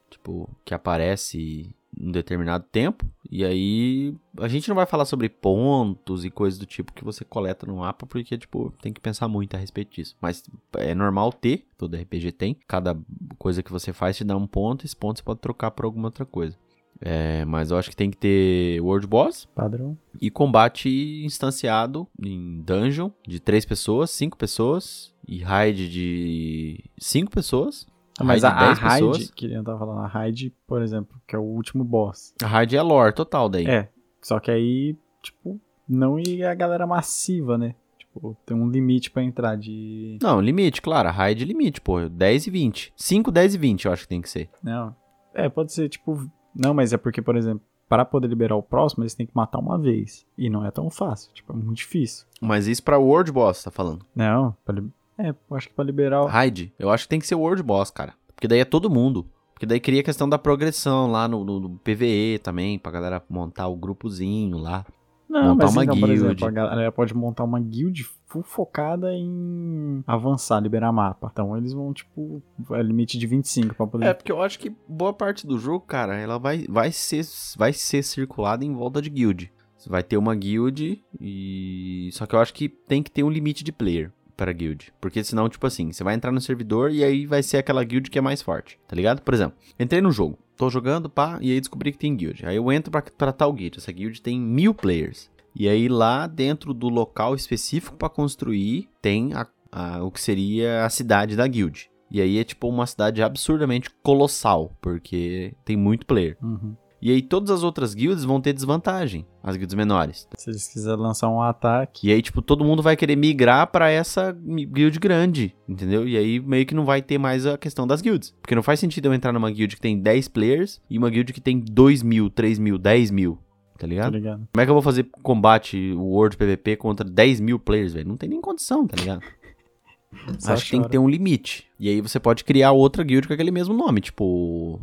Tipo, que aparece um determinado tempo. E aí, a gente não vai falar sobre pontos e coisas do tipo que você coleta no mapa, porque, tipo, tem que pensar muito a respeito disso. Mas é normal ter, todo RPG tem. Cada coisa que você faz te dá um ponto, esse ponto você pode trocar por alguma outra coisa. É, mas eu acho que tem que ter World Boss Padrão. e combate instanciado em dungeon de três pessoas, cinco pessoas e raid de cinco pessoas. Ah, mas a, a 10 raid, que eu tava falando, a raid, por exemplo, que é o último boss. A raid é lore total daí. É, só que aí, tipo, não ia a galera massiva, né? Tipo, tem um limite pra entrar de... Não, limite, claro, a raid é limite, pô, 10 e 20. 5, 10 e 20 eu acho que tem que ser. Não, é, pode ser, tipo... Não, mas é porque, por exemplo, para poder liberar o próximo, eles têm que matar uma vez. E não é tão fácil, tipo, é muito difícil. Mas isso pra World Boss, tá falando. Não, pra é, eu acho que pra liberar o... Raid, eu acho que tem que ser World Boss, cara. Porque daí é todo mundo. Porque daí cria a questão da progressão lá no, no- no PVE também, pra galera montar o grupozinho lá. Não, montar mas uma então, por guild. exemplo, a galera pode montar uma guild full focada em avançar, liberar mapa. Então eles vão, tipo, é limite de 25 pra poder... É, porque eu acho que boa parte do jogo, cara, ela vai, vai, ser, vai ser circulada em volta de guild. Vai ter uma guild e. Só que eu acho que tem que ter um limite de player para a guild. Porque senão, tipo assim, você vai entrar no servidor e aí vai ser aquela guild que é mais forte, tá ligado? Por exemplo, entrei no jogo, tô jogando, pá, e aí descobri que tem guild. Aí eu entro pra tratar o guild. Essa guild tem mil players. E aí lá dentro do local específico pra construir tem a- a- o que seria a cidade da guild. E aí é tipo uma cidade absurdamente colossal, porque tem muito player. Uhum. E aí todas as outras guilds vão ter desvantagem, as guilds menores. Se eles quiserem lançar um ataque. E aí, tipo, todo mundo vai querer migrar pra essa guild grande, entendeu? E aí meio que não vai ter mais a questão das guilds. Porque não faz sentido eu entrar numa guild que tem 10 players e uma guild que tem 2 mil, 3 mil, 10 mil. Tá ligado? Tá ligado? Como é que eu vou fazer combate, o World PVP contra 10 mil players, velho? Não tem nem condição, tá ligado? Acho que tem que ter um limite. E aí você pode criar outra guild com aquele mesmo nome, tipo.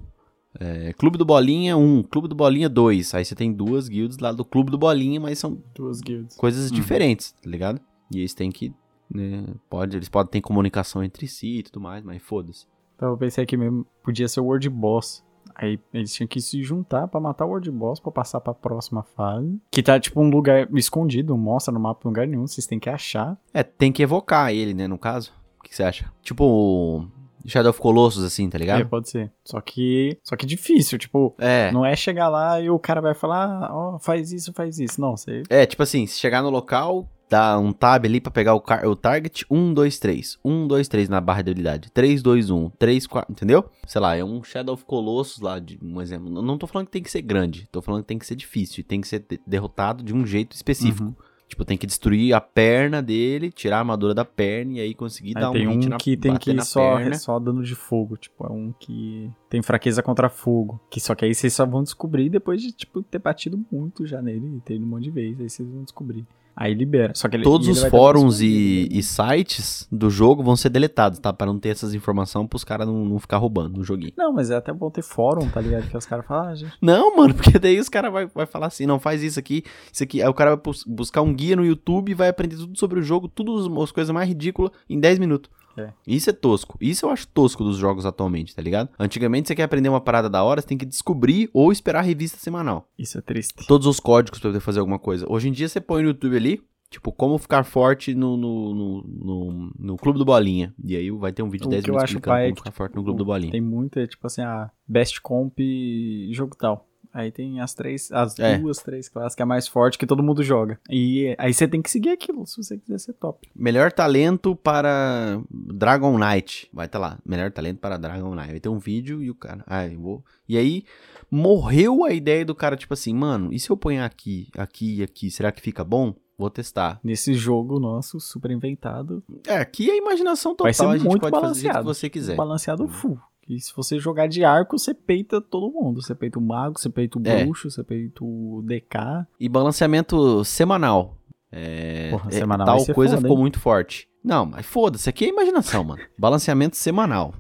É, Clube do Bolinha 1, Clube do Bolinha 2. Aí você tem duas guilds lá do Clube do Bolinha, mas são Duas guilds. coisas Uhum. diferentes, tá ligado? E eles têm que. Né, pode, eles podem ter comunicação entre si e tudo mais, mas foda-se. Então eu pensei que mesmo podia ser o World Boss. Aí eles tinham que se juntar pra matar o World Boss pra passar pra próxima fase. Que tá tipo um lugar escondido, não mostra no mapa em lugar nenhum, vocês têm que achar. É, tem que evocar ele, né, no caso. O que, que você acha? Tipo o Shadow of Colossus, assim, tá É, ligado? pode ser. Só que. Só que difícil, tipo, É. não é chegar lá e o cara vai falar, "Ah, ó, faz isso, faz isso. Não, você. É, tipo assim, se chegar no local, dá um tab ali pra pegar o, car- o target, 1, 2, 3. 1, 2, 3 na barra de habilidade. 3, 2, 1. 3, 4, entendeu? Sei lá, é um Shadow of Colossus lá, de um exemplo. Não- tô falando que tem que ser grande, tô falando que tem que ser difícil, tem que ser de- derrotado de um jeito específico. Uhum. Tipo, tem que destruir a perna dele, tirar a armadura da perna e aí conseguir Aí dar um tem hit um na, que tem que na só, perna. só dano de fogo. Tipo, é um que tem fraqueza contra fogo. Que só que aí vocês só vão descobrir depois de, tipo, ter batido muito já nele e ter ido um monte de vez. Aí vocês vão descobrir. Aí libera. Só que ele, Todos os fóruns e, e sites do jogo vão ser deletados, tá? Pra não ter essas informações pros caras não, não ficar roubando no joguinho. Não, mas é até bom ter fórum, tá ligado? Que os caras falam, ah, gente. Não, mano, porque daí os caras vai, vai falar assim, não, faz isso aqui, isso aqui. Aí o cara vai bus- buscar um guia no YouTube e vai aprender tudo sobre o jogo, tudo as coisas mais ridículas em 10 minutos. É. Isso é tosco. Isso eu acho tosco dos jogos atualmente, tá ligado? Antigamente você quer aprender uma parada da hora, você tem que descobrir ou esperar a revista semanal. Isso é triste. Todos os códigos pra poder fazer alguma coisa. Hoje em dia você põe no YouTube ali, tipo, como ficar forte no, no, no, no, no Clube do Bolinha. E aí vai ter um vídeo de O 10 que eu minutos explicando é como que, ficar forte no Clube do Bolinha. Tem muita, tipo assim, a Best Comp e jogo tal. Aí tem as três, as É. duas, três classes que é mais forte que todo mundo joga. E aí você tem que seguir aquilo se você quiser ser top. Melhor talento para Dragon Knight. Vai estar lá. Melhor talento para Dragon Knight. Vai ter um vídeo e o cara. Ah, eu vou. E aí morreu a ideia do cara, tipo assim, mano, e se eu ponhar aqui, aqui e aqui, será que fica bom? Vou testar. Nesse jogo nosso, super inventado, É, aqui é imaginação total. vai ser a gente muito pode fazer do jeito que balanceado. você quiser. Balanceado full. E se você jogar de arco, você peita todo mundo. Você peita o mago, você peita o É. bruxo, você peita o DK. E balanceamento semanal. É, Porra, é, semanal tal ser coisa foda, ficou hein? muito forte. Não, mas foda-se, aqui é imaginação, mano. Balanceamento semanal.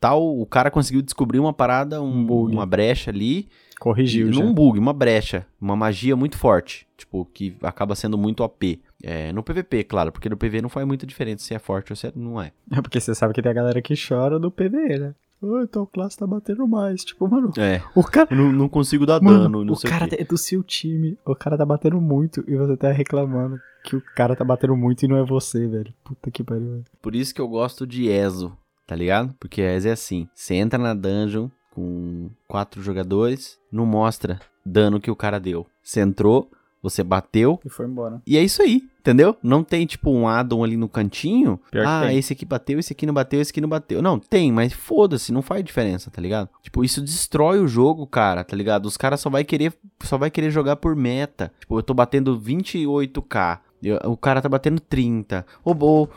Tal, o cara conseguiu descobrir uma parada, um, Um bug. uma brecha ali. Corrigiu já. Num bug, uma brecha, uma magia muito forte. Tipo, que acaba sendo muito OP. É, no PVP, claro, porque no PV não faz muita diferença se é forte ou se não é. É porque você sabe que tem a galera que chora do PVE, né? Ô, então classe tá batendo mais. Tipo, mano, É. o cara. Eu não, não consigo dar Mano, dano, não o cara o é do seu time. O cara tá batendo muito e você tá reclamando que o cara tá batendo muito e não é você, velho. Puta que pariu. velho. Por isso que eu gosto de ESO, tá ligado? Porque ESO é assim, você entra na dungeon com quatro jogadores, não mostra dano que o cara deu. Você entrou, você bateu, E foi embora. e é isso aí, entendeu? Não tem tipo um addon ali no cantinho. Pior ah, tem. esse aqui bateu, esse aqui não bateu, esse aqui não bateu. Não, tem, mas foda-se, não faz diferença, tá ligado? Tipo, isso destrói o jogo, cara, tá ligado? Os caras só vai querer só vai querer jogar por meta. Tipo, eu tô batendo 28k. eu- O cara tá batendo 30. Ô, ô,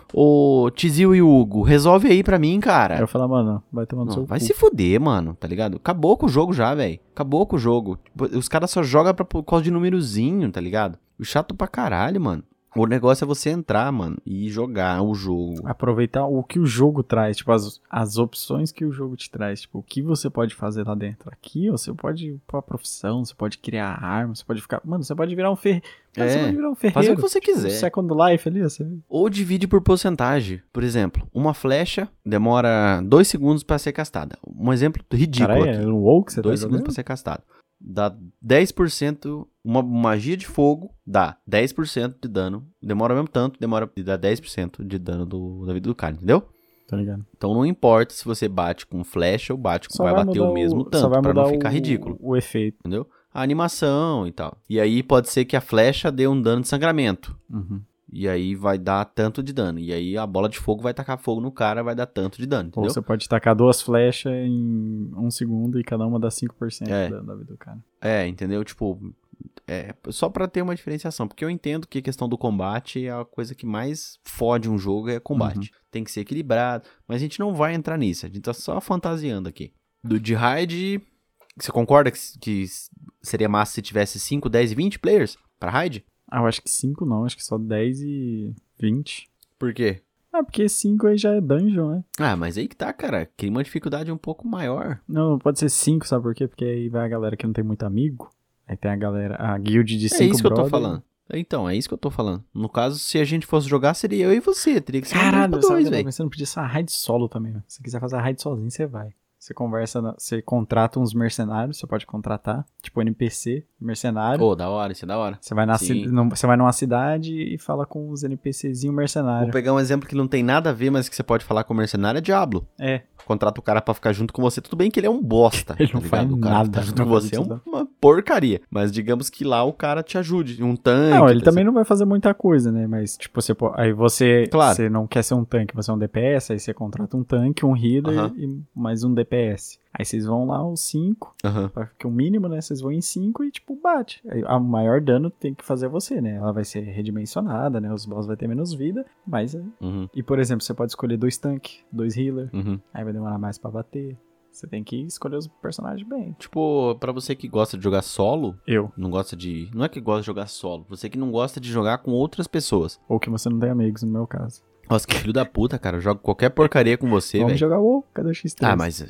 ô, Tizil e Hugo, resolve aí pra mim, cara. eu falo, mano, vai tomar no Não, seu vai cu. se fuder, mano, tá ligado? Acabou com o jogo já, velho. Acabou com o jogo. Tipo, Os caras só jogam pra- por causa de númerozinho, tá ligado? Chato pra caralho, mano. O negócio é você entrar, mano, e jogar o jogo. Aproveitar o que o jogo traz, tipo, as, as opções que o jogo te traz, tipo, o que você pode fazer lá dentro. Aqui, ó, você pode ir pra profissão, você pode criar arma, você pode ficar. Mano, você pode virar um fer... É, você pode virar um ferreiro. Fazer o que você tipo, quiser. Second Life ali, você Ou divide por porcentagem. Por exemplo, uma flecha demora 2 segundos pra ser castada. Um exemplo ridículo Caralho, aqui. é um WoW que você 2 tá segundos pra ser castado. Dá 10%, uma magia de fogo dá 10% de dano. Demora mesmo tanto, demora e dá 10% de dano do, da vida do cara, entendeu? Tá ligado? Então não importa se você bate com flecha ou bate com vai, bater mudar o mesmo só tanto, vai pra não ficar o- ridículo, O efeito. entendeu? A animação e tal. E aí pode ser que a flecha dê um dano de sangramento. Uhum. E aí vai dar tanto de dano. E aí a bola de fogo vai tacar fogo no cara, vai dar tanto de dano, Ou entendeu? você pode tacar duas flechas em um segundo e cada uma dá 5% É. da, da vida do cara. É, entendeu? Tipo, é só pra ter uma diferenciação, porque eu entendo que a questão do combate é a coisa que mais fode um jogo é combate. Tem que ser equilibrado, mas a gente não vai entrar nisso, a gente tá só fantasiando aqui. Do de raid, você concorda que, que seria massa se tivesse 5, 10 e 20 players pra raid? Ah, eu acho que 5 não, acho que só 10 e 20. Por quê? Ah, porque 5 aí já é dungeon, né? Ah, mas aí que tá, cara, cria uma dificuldade um pouco maior. Não, não pode ser 5, sabe por quê? Porque aí vai a galera que não tem muito amigo. Aí tem a galera, a guild de 5 É isso que eu tô falando. Então, é isso que eu tô falando. No caso, se a gente fosse jogar, seria eu e você. Teria que ser Caralho, dois, velho. você não podia ser uma raid solo também, velho. Se quiser fazer a raid sozinho, você vai. Você conversa, na- você contrata uns mercenários, você pode contratar, tipo NPC, mercenário. Pô, da hora, isso é da hora. Você vai, na Sim. ci- num- você vai numa cidade e fala com os NPCzinho Vou mercenário. pegar um exemplo que não tem nada a ver, mas que você pode falar com o mercenário, é Diablo. É, Contrata o cara pra ficar junto com você. Tudo bem que ele é um bosta. Ele não tá faz ligado? O cara nada, tá junto não com faz você é um- uma porcaria. Mas digamos que lá o cara te ajude. Um tanque. não, ele tá- também não vai fazer muita coisa, né? Mas, tipo, você aí você, Claro. você não quer ser um tanque, você é um DPS, aí você contrata um tanque, um healer Aham. e mais um DPS. Aí vocês vão lá, os 5, Aham. que o mínimo, né? Vocês vão em 5 e, tipo, bate. Aí, a maior dano tem que fazer você, né? Ela vai ser redimensionada, né? Os boss vai ter menos vida, mas... é- Uhum. E, por exemplo, você pode escolher dois tanques, dois healer, Uhum. aí vai demorar mais pra bater. Você tem que escolher os personagens bem. Tipo, pra você que gosta de jogar solo, Eu. não gosta de. Não é que gosta de jogar solo, você que não gosta de jogar com outras pessoas. Ou que você não tem amigos, no meu caso. Nossa, que filho da puta, cara. Eu jogo qualquer porcaria com você, Vamos velho. jogar WoW, cadê o X3? Ah, mas.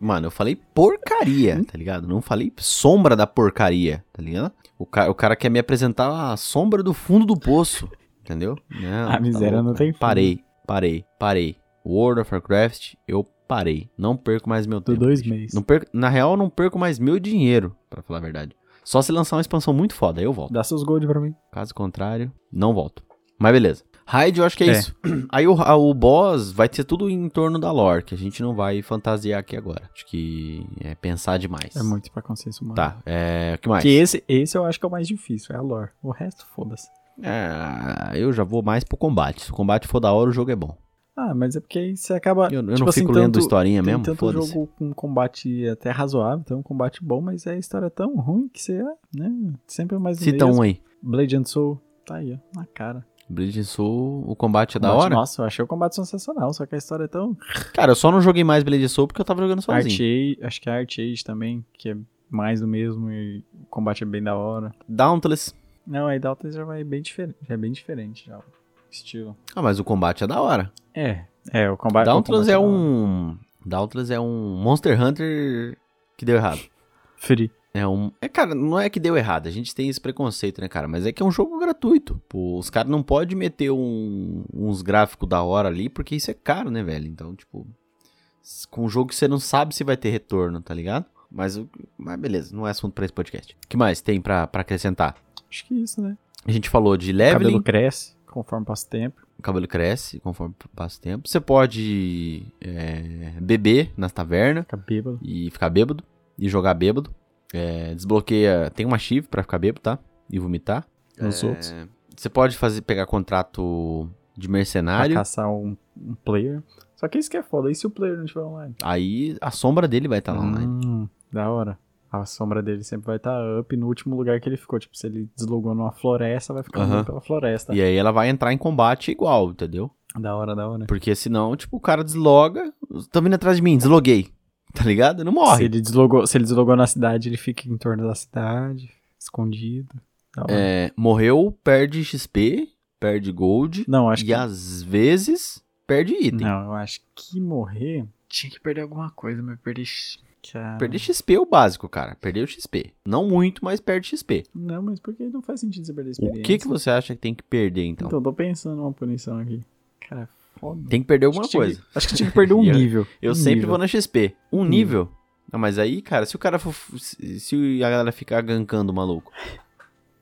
Mano, eu falei porcaria, tá ligado? Não falei sombra da porcaria, tá ligado? O, ca o cara quer me apresentar a sombra do fundo do poço, entendeu? Não, A miséria não tem fim. Parei, parei, parei. World of Warcraft, eu parei. Não perco mais meu Do tempo. dois meses. Não perco, na real, eu não perco mais meu dinheiro, pra falar a verdade. Só se lançar uma expansão muito foda, aí eu volto. Dá seus gold pra mim. Caso contrário, não volto. Mas beleza. Raid, eu acho que é, É. isso. Aí o, a- o boss vai ser tudo em torno da lore, que a gente não vai fantasiar aqui agora. Acho que é pensar demais. É muito pra consciência humana. Tá, é. O que mais? Que esse, esse eu acho que é o mais difícil, é a lore. O resto, foda-se. É, eu já vou mais pro combate. Se o combate for da hora, o jogo é bom. Ah, mas é porque aí você acaba. Eu, eu tipo não assim, fico lendo tanto- historinha Tem mesmo, tanto foda-se. jogo com combate até razoável, tem um combate bom, mas a história é tão ruim que você, né? Sempre mais Cita mesmo. um aí. Blade and Soul, tá aí, ó, na cara. Bleeding Soul, o combate é da Combate- hora? Nossa, eu achei o combate sensacional, só que a história é tão. Cara, eu só não joguei mais Bleeding Soul porque eu tava jogando sozinho. Art Age, acho que é Art Age também, que é mais do mesmo e o combate é bem da hora. Dauntless. Não, aí Dalton já vai bem diferente, já é bem diferente já o estilo. Ah, mas o combate é da hora. É, é, o combate. o Dauntless combate é hora. um. Dauntless é um Monster Hunter que deu errado. Free. É um. É, cara, não é que deu errado. A gente tem esse preconceito, né, cara? Mas é que é um jogo gratuito. Pô, os caras não podem meter um- uns gráficos da hora ali, porque isso é caro, né, velho? Então, tipo. Com um jogo que você não sabe se vai ter retorno, tá ligado? Mas, o- mas beleza, não é assunto pra esse podcast. O que mais tem pra, pra acrescentar? Acho que é isso, né? A gente falou de O leveling, cabelo cresce conforme passa o tempo. o cabelo cresce conforme passa o tempo. Você pode é, beber nas tavernas Fica bêbado. e ficar bêbado e jogar bêbado. É, desbloqueia. Tem uma chive pra ficar bêbado, tá? E vomitar. Nos É, outros. Você pode fazer pegar contrato de Pra mercenário. caçar um, um player. Só que isso que é foda. E se o player não estiver online? Aí a sombra dele vai estar lá online. Hum, da hora. A sombra dele sempre vai estar up no último lugar que ele ficou. Tipo, se ele deslogou numa floresta, vai ficar andando pela floresta. E aí ela vai entrar em combate igual, entendeu? Da hora, da hora. Porque senão, tipo, o cara desloga. Tá vindo atrás de mim, desloguei. Tá ligado? Não Se morre. ele, deslogou, se ele deslogou na cidade, ele fica em torno da cidade, escondido. É, morreu, perde XP, perde gold. Não, acho e que. às vezes perde item. Não, eu acho que morrer. Tinha que perder alguma coisa, mas perder. Cara... Perder XP é o básico, cara. Perdeu XP. Não muito, mas perde XP. Não, mas por que não faz sentido você perder O experiência? que, que você acha que tem que perder, então? Então, tô pensando numa punição aqui. Cara, foda. Tem que perder alguma Acho que coisa. que- acho que tinha que perder um eu- nível. Eu Um sempre nível. vou na XP. Um Um nível. Não, mas aí, cara, se o cara for. Se se a galera ficar gankando o maluco,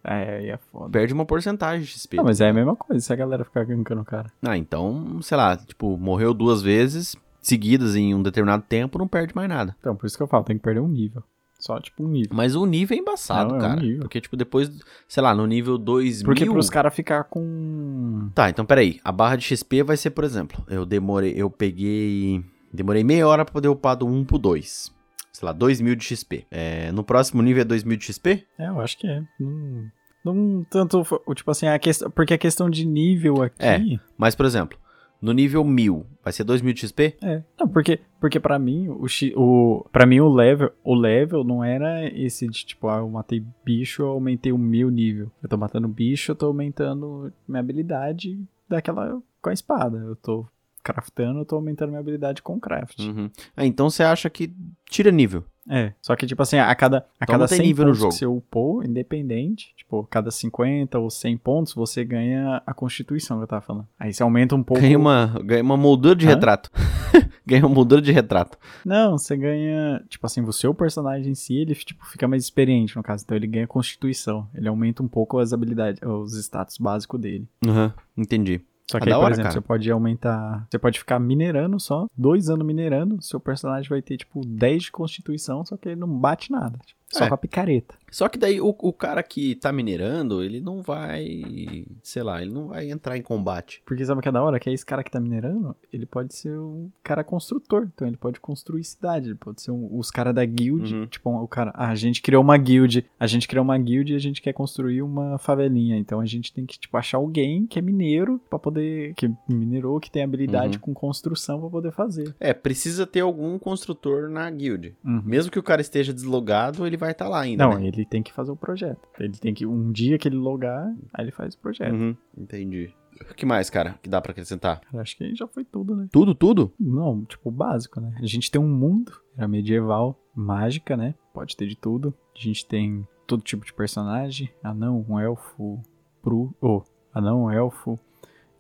É, aí é foda. perde uma porcentagem de XP. Não, mas é a mesma coisa se a galera ficar gankando o cara. Ah, então, sei lá, tipo, morreu duas vezes seguidas em um determinado tempo, não perde mais nada. Então, por isso que eu falo, tem que perder um nível. Só, tipo, um nível. Mas o nível é embaçado, Não, é um cara. nível. Porque, tipo, depois, sei lá, no nível 2000... Porque pros caras ficar com. Tá, então peraí. A barra de XP vai ser, por exemplo, eu demorei, eu peguei. Demorei meia hora pra poder upar do 1 pro 2. Sei lá, 2000 de XP. É, no próximo nível é 2000 de XP? É, eu acho que é. Não, não tanto. Tipo assim, a questão. Porque a questão de nível aqui. É. Mas, por exemplo, no nível 1000 vai ser 2000 de XP? É. Não, porque, porque pra mim, o, o, pra mim o level, o level não era esse de tipo, ah, eu matei bicho, eu aumentei o meu nível. Eu tô matando bicho, eu tô aumentando minha habilidade daquela com a espada. Eu tô craftando, eu tô aumentando minha habilidade com craft. Uhum. Ah, então você acha que tira nível. É, só que tipo assim, a cada, a Então cada não tem 100 nível no pontos jogo. que você upou, independente, tipo, cada 50 ou 100 pontos, você ganha a constituição que eu tava falando. Aí você aumenta um pouco... Ganha uma, ganha uma moldura de Hã? retrato. ganha uma moldura de retrato. Não, você ganha, tipo assim, o seu personagem em si, ele tipo, fica mais experiente no caso, então ele ganha constituição. Ele aumenta um pouco as habilidades, os status básicos dele. Uhum, entendi. Só que Ah, aí, por hora, exemplo, cara. você pode aumentar. Você pode ficar minerando só, dois anos minerando, seu personagem vai ter, tipo, 10 de constituição, só que ele não bate nada. tipo, só É. com a picareta. Só que daí o, o cara que tá minerando, ele não vai. Sei lá, ele não vai entrar em combate. Porque sabe o que é da hora? Que esse cara que tá minerando, ele pode ser um cara construtor. Então ele pode construir cidade. Ele pode ser um- os caras da guild. Uhum. Tipo, o cara. Ah, a gente criou uma guild. A gente criou uma guild e a gente quer construir uma favelinha. Então a gente tem que, tipo, achar alguém que é mineiro pra poder. Que minerou, que tem habilidade Uhum. com construção pra poder fazer. É, precisa ter algum construtor na guild. Uhum. Mesmo que o cara esteja deslogado, ele vai estar lá ainda. Não, né? ele tem que fazer o projeto. Ele tem que. Um dia que ele logar, aí ele faz o projeto. Uhum, entendi. O que mais, cara, que dá pra acrescentar? Cara, acho que já foi tudo, né? Tudo, tudo? Não, tipo, o básico, né? A gente tem um mundo, era medieval, mágica, né? Pode ter de tudo. A gente tem todo tipo de personagem, anão, um elfo, pru, oh, anão, elfo,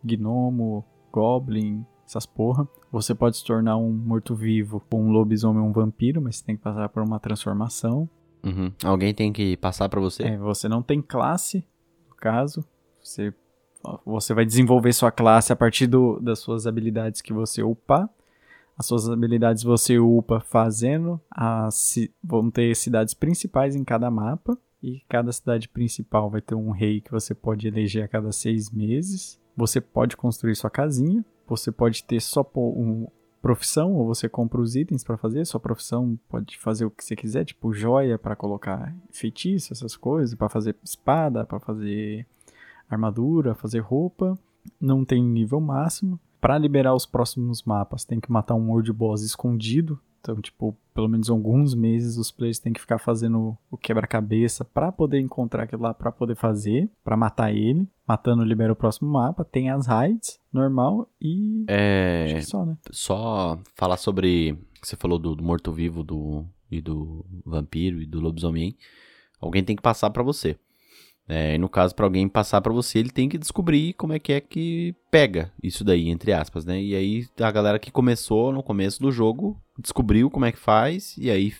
gnomo, goblin, essas porra. Você pode se tornar um morto-vivo, ou um lobisomem um vampiro, mas você tem que passar por uma transformação. Uhum. Alguém tem que passar pra você? É, você não tem classe, no caso. Você, você vai desenvolver sua classe a partir do, das suas habilidades que você upar. As suas habilidades você upa fazendo. As, vão ter cidades principais em cada mapa. E cada cidade principal vai ter um rei que você pode eleger a cada seis meses. Você pode construir sua casinha. Você pode ter só um, profissão, ou você compra os itens pra fazer. Sua profissão pode fazer o que você quiser, tipo joia pra colocar feitiço, essas coisas, pra fazer espada, pra fazer armadura, fazer roupa. Não tem nível máximo. Pra liberar os próximos mapas, tem que matar um world boss escondido. Então, tipo, pelo menos alguns meses os players têm que ficar fazendo o quebra-cabeça pra poder encontrar aquilo lá pra poder fazer, pra matar ele. Matando libera o próximo mapa. Tem as raids, normal e É. acho que só, né? Só falar sobre. Você falou do, do morto-vivo do, e do vampiro e do lobisomem. Alguém tem que passar pra você. É, e no caso, pra alguém passar pra você, ele tem que descobrir como é que é que pega isso daí, entre aspas, né? E aí a galera que começou no começo do jogo descobriu como é que faz, e aí,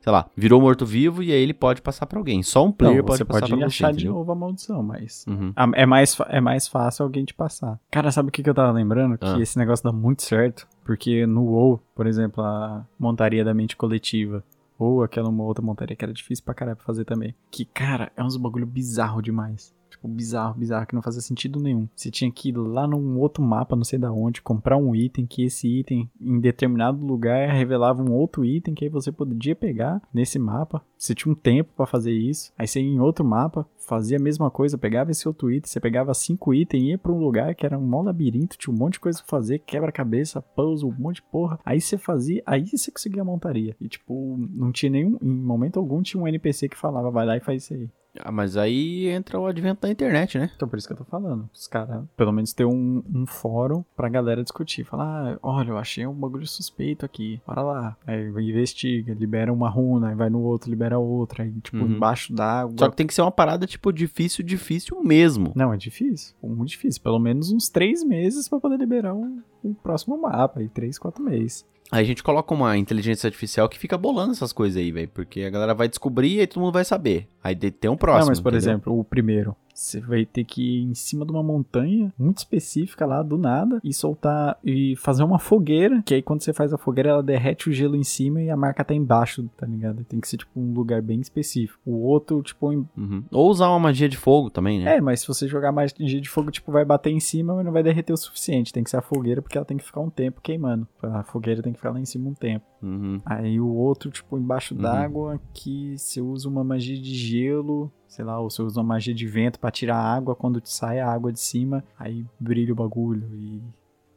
sei lá, virou morto-vivo e aí ele pode passar pra alguém. Só um player Não, pode você passar pode pra você. achar de entendeu? novo a maldição, mas Uhum. É mais, é mais fácil alguém te passar. Cara, sabe o que, que eu tava lembrando? Que Ah. esse negócio dá muito certo. Porque no WoW, por exemplo, a montaria da mente coletiva. Ou aquela uma outra montaria que era difícil pra caralho fazer também. Que, cara, é uns bagulho bizarro demais. Tipo, bizarro, bizarro, que não fazia sentido nenhum. Você tinha que ir lá num outro mapa, não sei da onde, comprar um item, que esse item, em determinado lugar, revelava um outro item que aí você podia pegar nesse mapa. Você tinha um tempo pra fazer isso. Aí você ia em outro mapa, fazia a mesma coisa, pegava esse outro item, você pegava cinco itens, ia pra um lugar que era um mó labirinto, tinha um monte de coisa pra fazer, quebra-cabeça, puzzle, um monte de porra. Aí você fazia, aí você conseguia montaria. E tipo, não tinha nenhum, em momento algum tinha um NPC que falava, vai lá e faz isso aí. Ah, mas aí entra o advento da internet, né? Então por isso que eu tô falando. Os caras, pelo menos ter um, um fórum pra galera discutir. Falar, ah, olha, eu achei um bagulho suspeito aqui. Bora lá. Aí investiga, libera uma runa, aí vai no outro, libera outra. Aí, tipo, Uhum. embaixo d'água. Só que tem que ser uma parada, tipo, difícil, difícil mesmo. Não, é difícil. Muito difícil. Pelo menos uns três meses pra poder liberar o, o próximo mapa. Aí, três, quatro meses. Aí a gente coloca uma inteligência artificial que fica bolando essas coisas aí, velho. Porque a galera vai descobrir e aí todo mundo vai saber. Aí tem um próximo. Não, mas por entendeu? exemplo, o primeiro. Você vai ter que ir em cima de uma montanha muito específica lá, do nada, e soltar e fazer uma fogueira. Que aí quando você faz a fogueira, ela derrete o gelo em cima e a marca tá embaixo, tá ligado? Tem que ser tipo um lugar bem específico. O outro, tipo, em- Uhum. Ou usar uma magia de fogo também, né? é, mas se você jogar magia de fogo, tipo, vai bater em cima, mas não vai derreter o suficiente. Tem que ser a fogueira, porque ela tem que ficar um tempo queimando. A fogueira tem que ficar lá em cima um tempo. Uhum. Aí o outro, tipo, embaixo Uhum. d'água, que você usa uma magia de gelo, sei lá, ou você usa uma magia de vento pra tirar a água quando te sai a água de cima, aí brilha o bagulho e.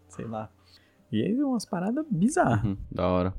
sei lá. E aí é umas paradas bizarras. Uhum, da hora.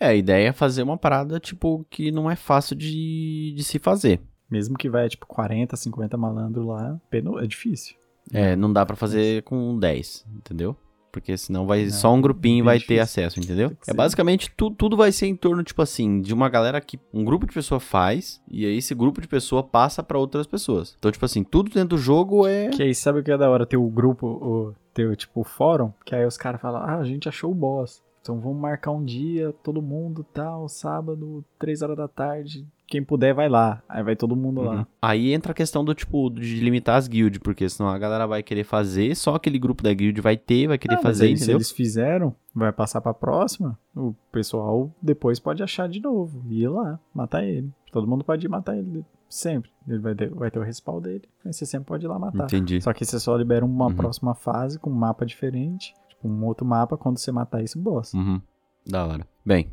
É, a ideia é fazer uma parada, tipo, que não é fácil de, de se fazer. Mesmo que vai, tipo, 40, 50 malandro lá, é difícil. É, não dá pra fazer com 10, entendeu? Porque senão vai Não, só um grupinho vai ter difícil. acesso, entendeu? É basicamente tu, tudo vai ser em torno tipo assim, de uma galera que um grupo de pessoa faz e aí esse grupo de pessoa passa pra outras pessoas. Então tipo assim, tudo dentro do jogo é Que aí sabe o que é da hora? Ter o grupo, o, ter tipo, o fórum, que aí os caras falam, ah, a gente achou o boss. Então vamos marcar um dia, todo mundo, tal, sábado, 3 horas da tarde. Quem puder vai lá. Aí vai todo mundo Uhum. lá. Aí entra a questão do tipo de limitar as guilds, porque senão a galera vai querer fazer, só aquele grupo da guild vai ter, vai querer Ah, mas fazer, aí, se eles fizeram, vai passar pra próxima, o pessoal depois pode achar de novo. E ir lá, matar ele. Todo mundo pode ir matar ele sempre. Ele vai ter, vai ter o respawn dele. Mas você sempre pode ir lá matar. Entendi. Só que você só libera uma Uhum. próxima fase com um mapa diferente. Tipo, um outro mapa quando você matar esse boss. Uhum. Da hora. Bem,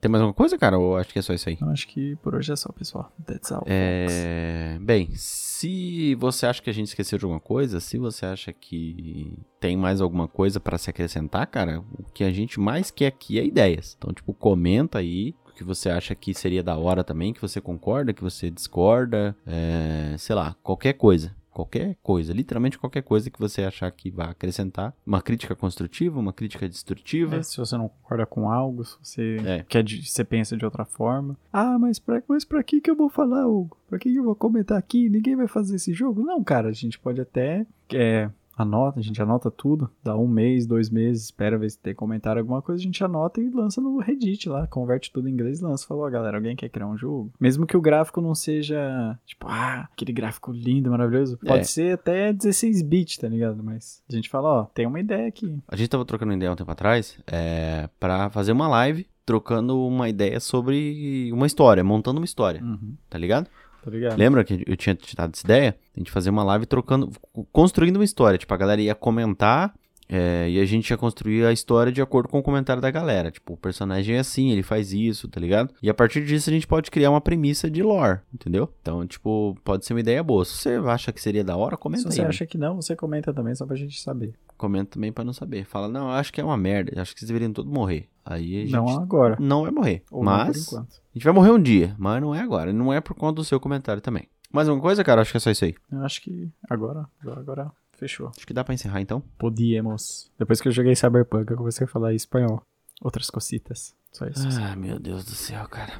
tem mais alguma coisa, cara? Ou acho que é só isso aí? Então acho que por hoje é só, pessoal. That's all. É... Bem, se você acha que a gente esqueceu de alguma coisa, se você acha que tem mais alguma coisa pra se acrescentar, cara, o que a gente mais quer aqui é ideias. Então, tipo, comenta aí o que você acha que seria da hora também, que você concorda, que você discorda, é... sei lá, qualquer coisa. Qualquer coisa, literalmente qualquer coisa que você achar que vai acrescentar. Uma crítica construtiva, uma crítica destrutiva. É, se você não concorda com algo, se você É. quer de, você pensa de outra forma. Ah, mas pra, mas pra que que eu vou falar, Hugo? Pra que que eu vou comentar aqui? Ninguém vai fazer esse jogo? Não, cara, a gente pode até é, anota, a gente anota tudo, dá um mês, dois meses, espera ver se tem comentário alguma coisa, a gente anota e lança no Reddit lá, converte tudo em inglês e lança. Falou, galera, alguém quer criar um jogo? Mesmo que o gráfico não seja, tipo, ah, aquele gráfico lindo, maravilhoso, pode É. ser até 16 bits, tá ligado? Mas a gente fala, ó, tem uma ideia aqui. A gente tava trocando ideia um tempo atrás é, para fazer uma live trocando uma ideia sobre uma história, montando uma história, Uhum, tá ligado? Tá ligado? Lembra que eu tinha te dado essa ideia? A gente fazer uma live trocando, construindo uma história. Tipo, a galera ia comentar é, e a gente ia construir a história de acordo com o comentário da galera. Tipo, o personagem é assim, ele faz isso, tá ligado? E a partir disso a gente pode criar uma premissa de lore, entendeu? Então, tipo, pode ser uma ideia boa. Se você acha que seria da hora, comenta Se aí. você né? acha que não, você comenta também, só pra gente saber. Comenta também pra não saber. Fala, não, eu acho que é uma merda. Acho que vocês deveriam todos morrer. Aí a gente Não agora. não vai morrer. Ou mas a gente vai morrer um dia, mas não é agora. Não é por conta do seu comentário também. Mais alguma coisa, cara? Acho que é só isso aí. Eu acho que agora, agora, fechou. Acho que dá pra encerrar então. Podíamos. Depois que eu joguei Cyberpunk, eu comecei a falar espanhol. Outras cositas. Só isso. Ah, meu Deus do céu, cara.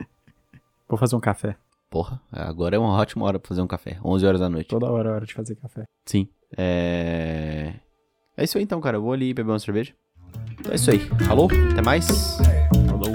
Vou fazer um café. Porra, agora é uma ótima hora pra fazer um café. 11 horas da noite. Toda hora é hora de fazer café. Sim. É. É isso aí então, cara. Eu vou ali beber uma cerveja. Então é isso aí. Falou, até mais. É, falou.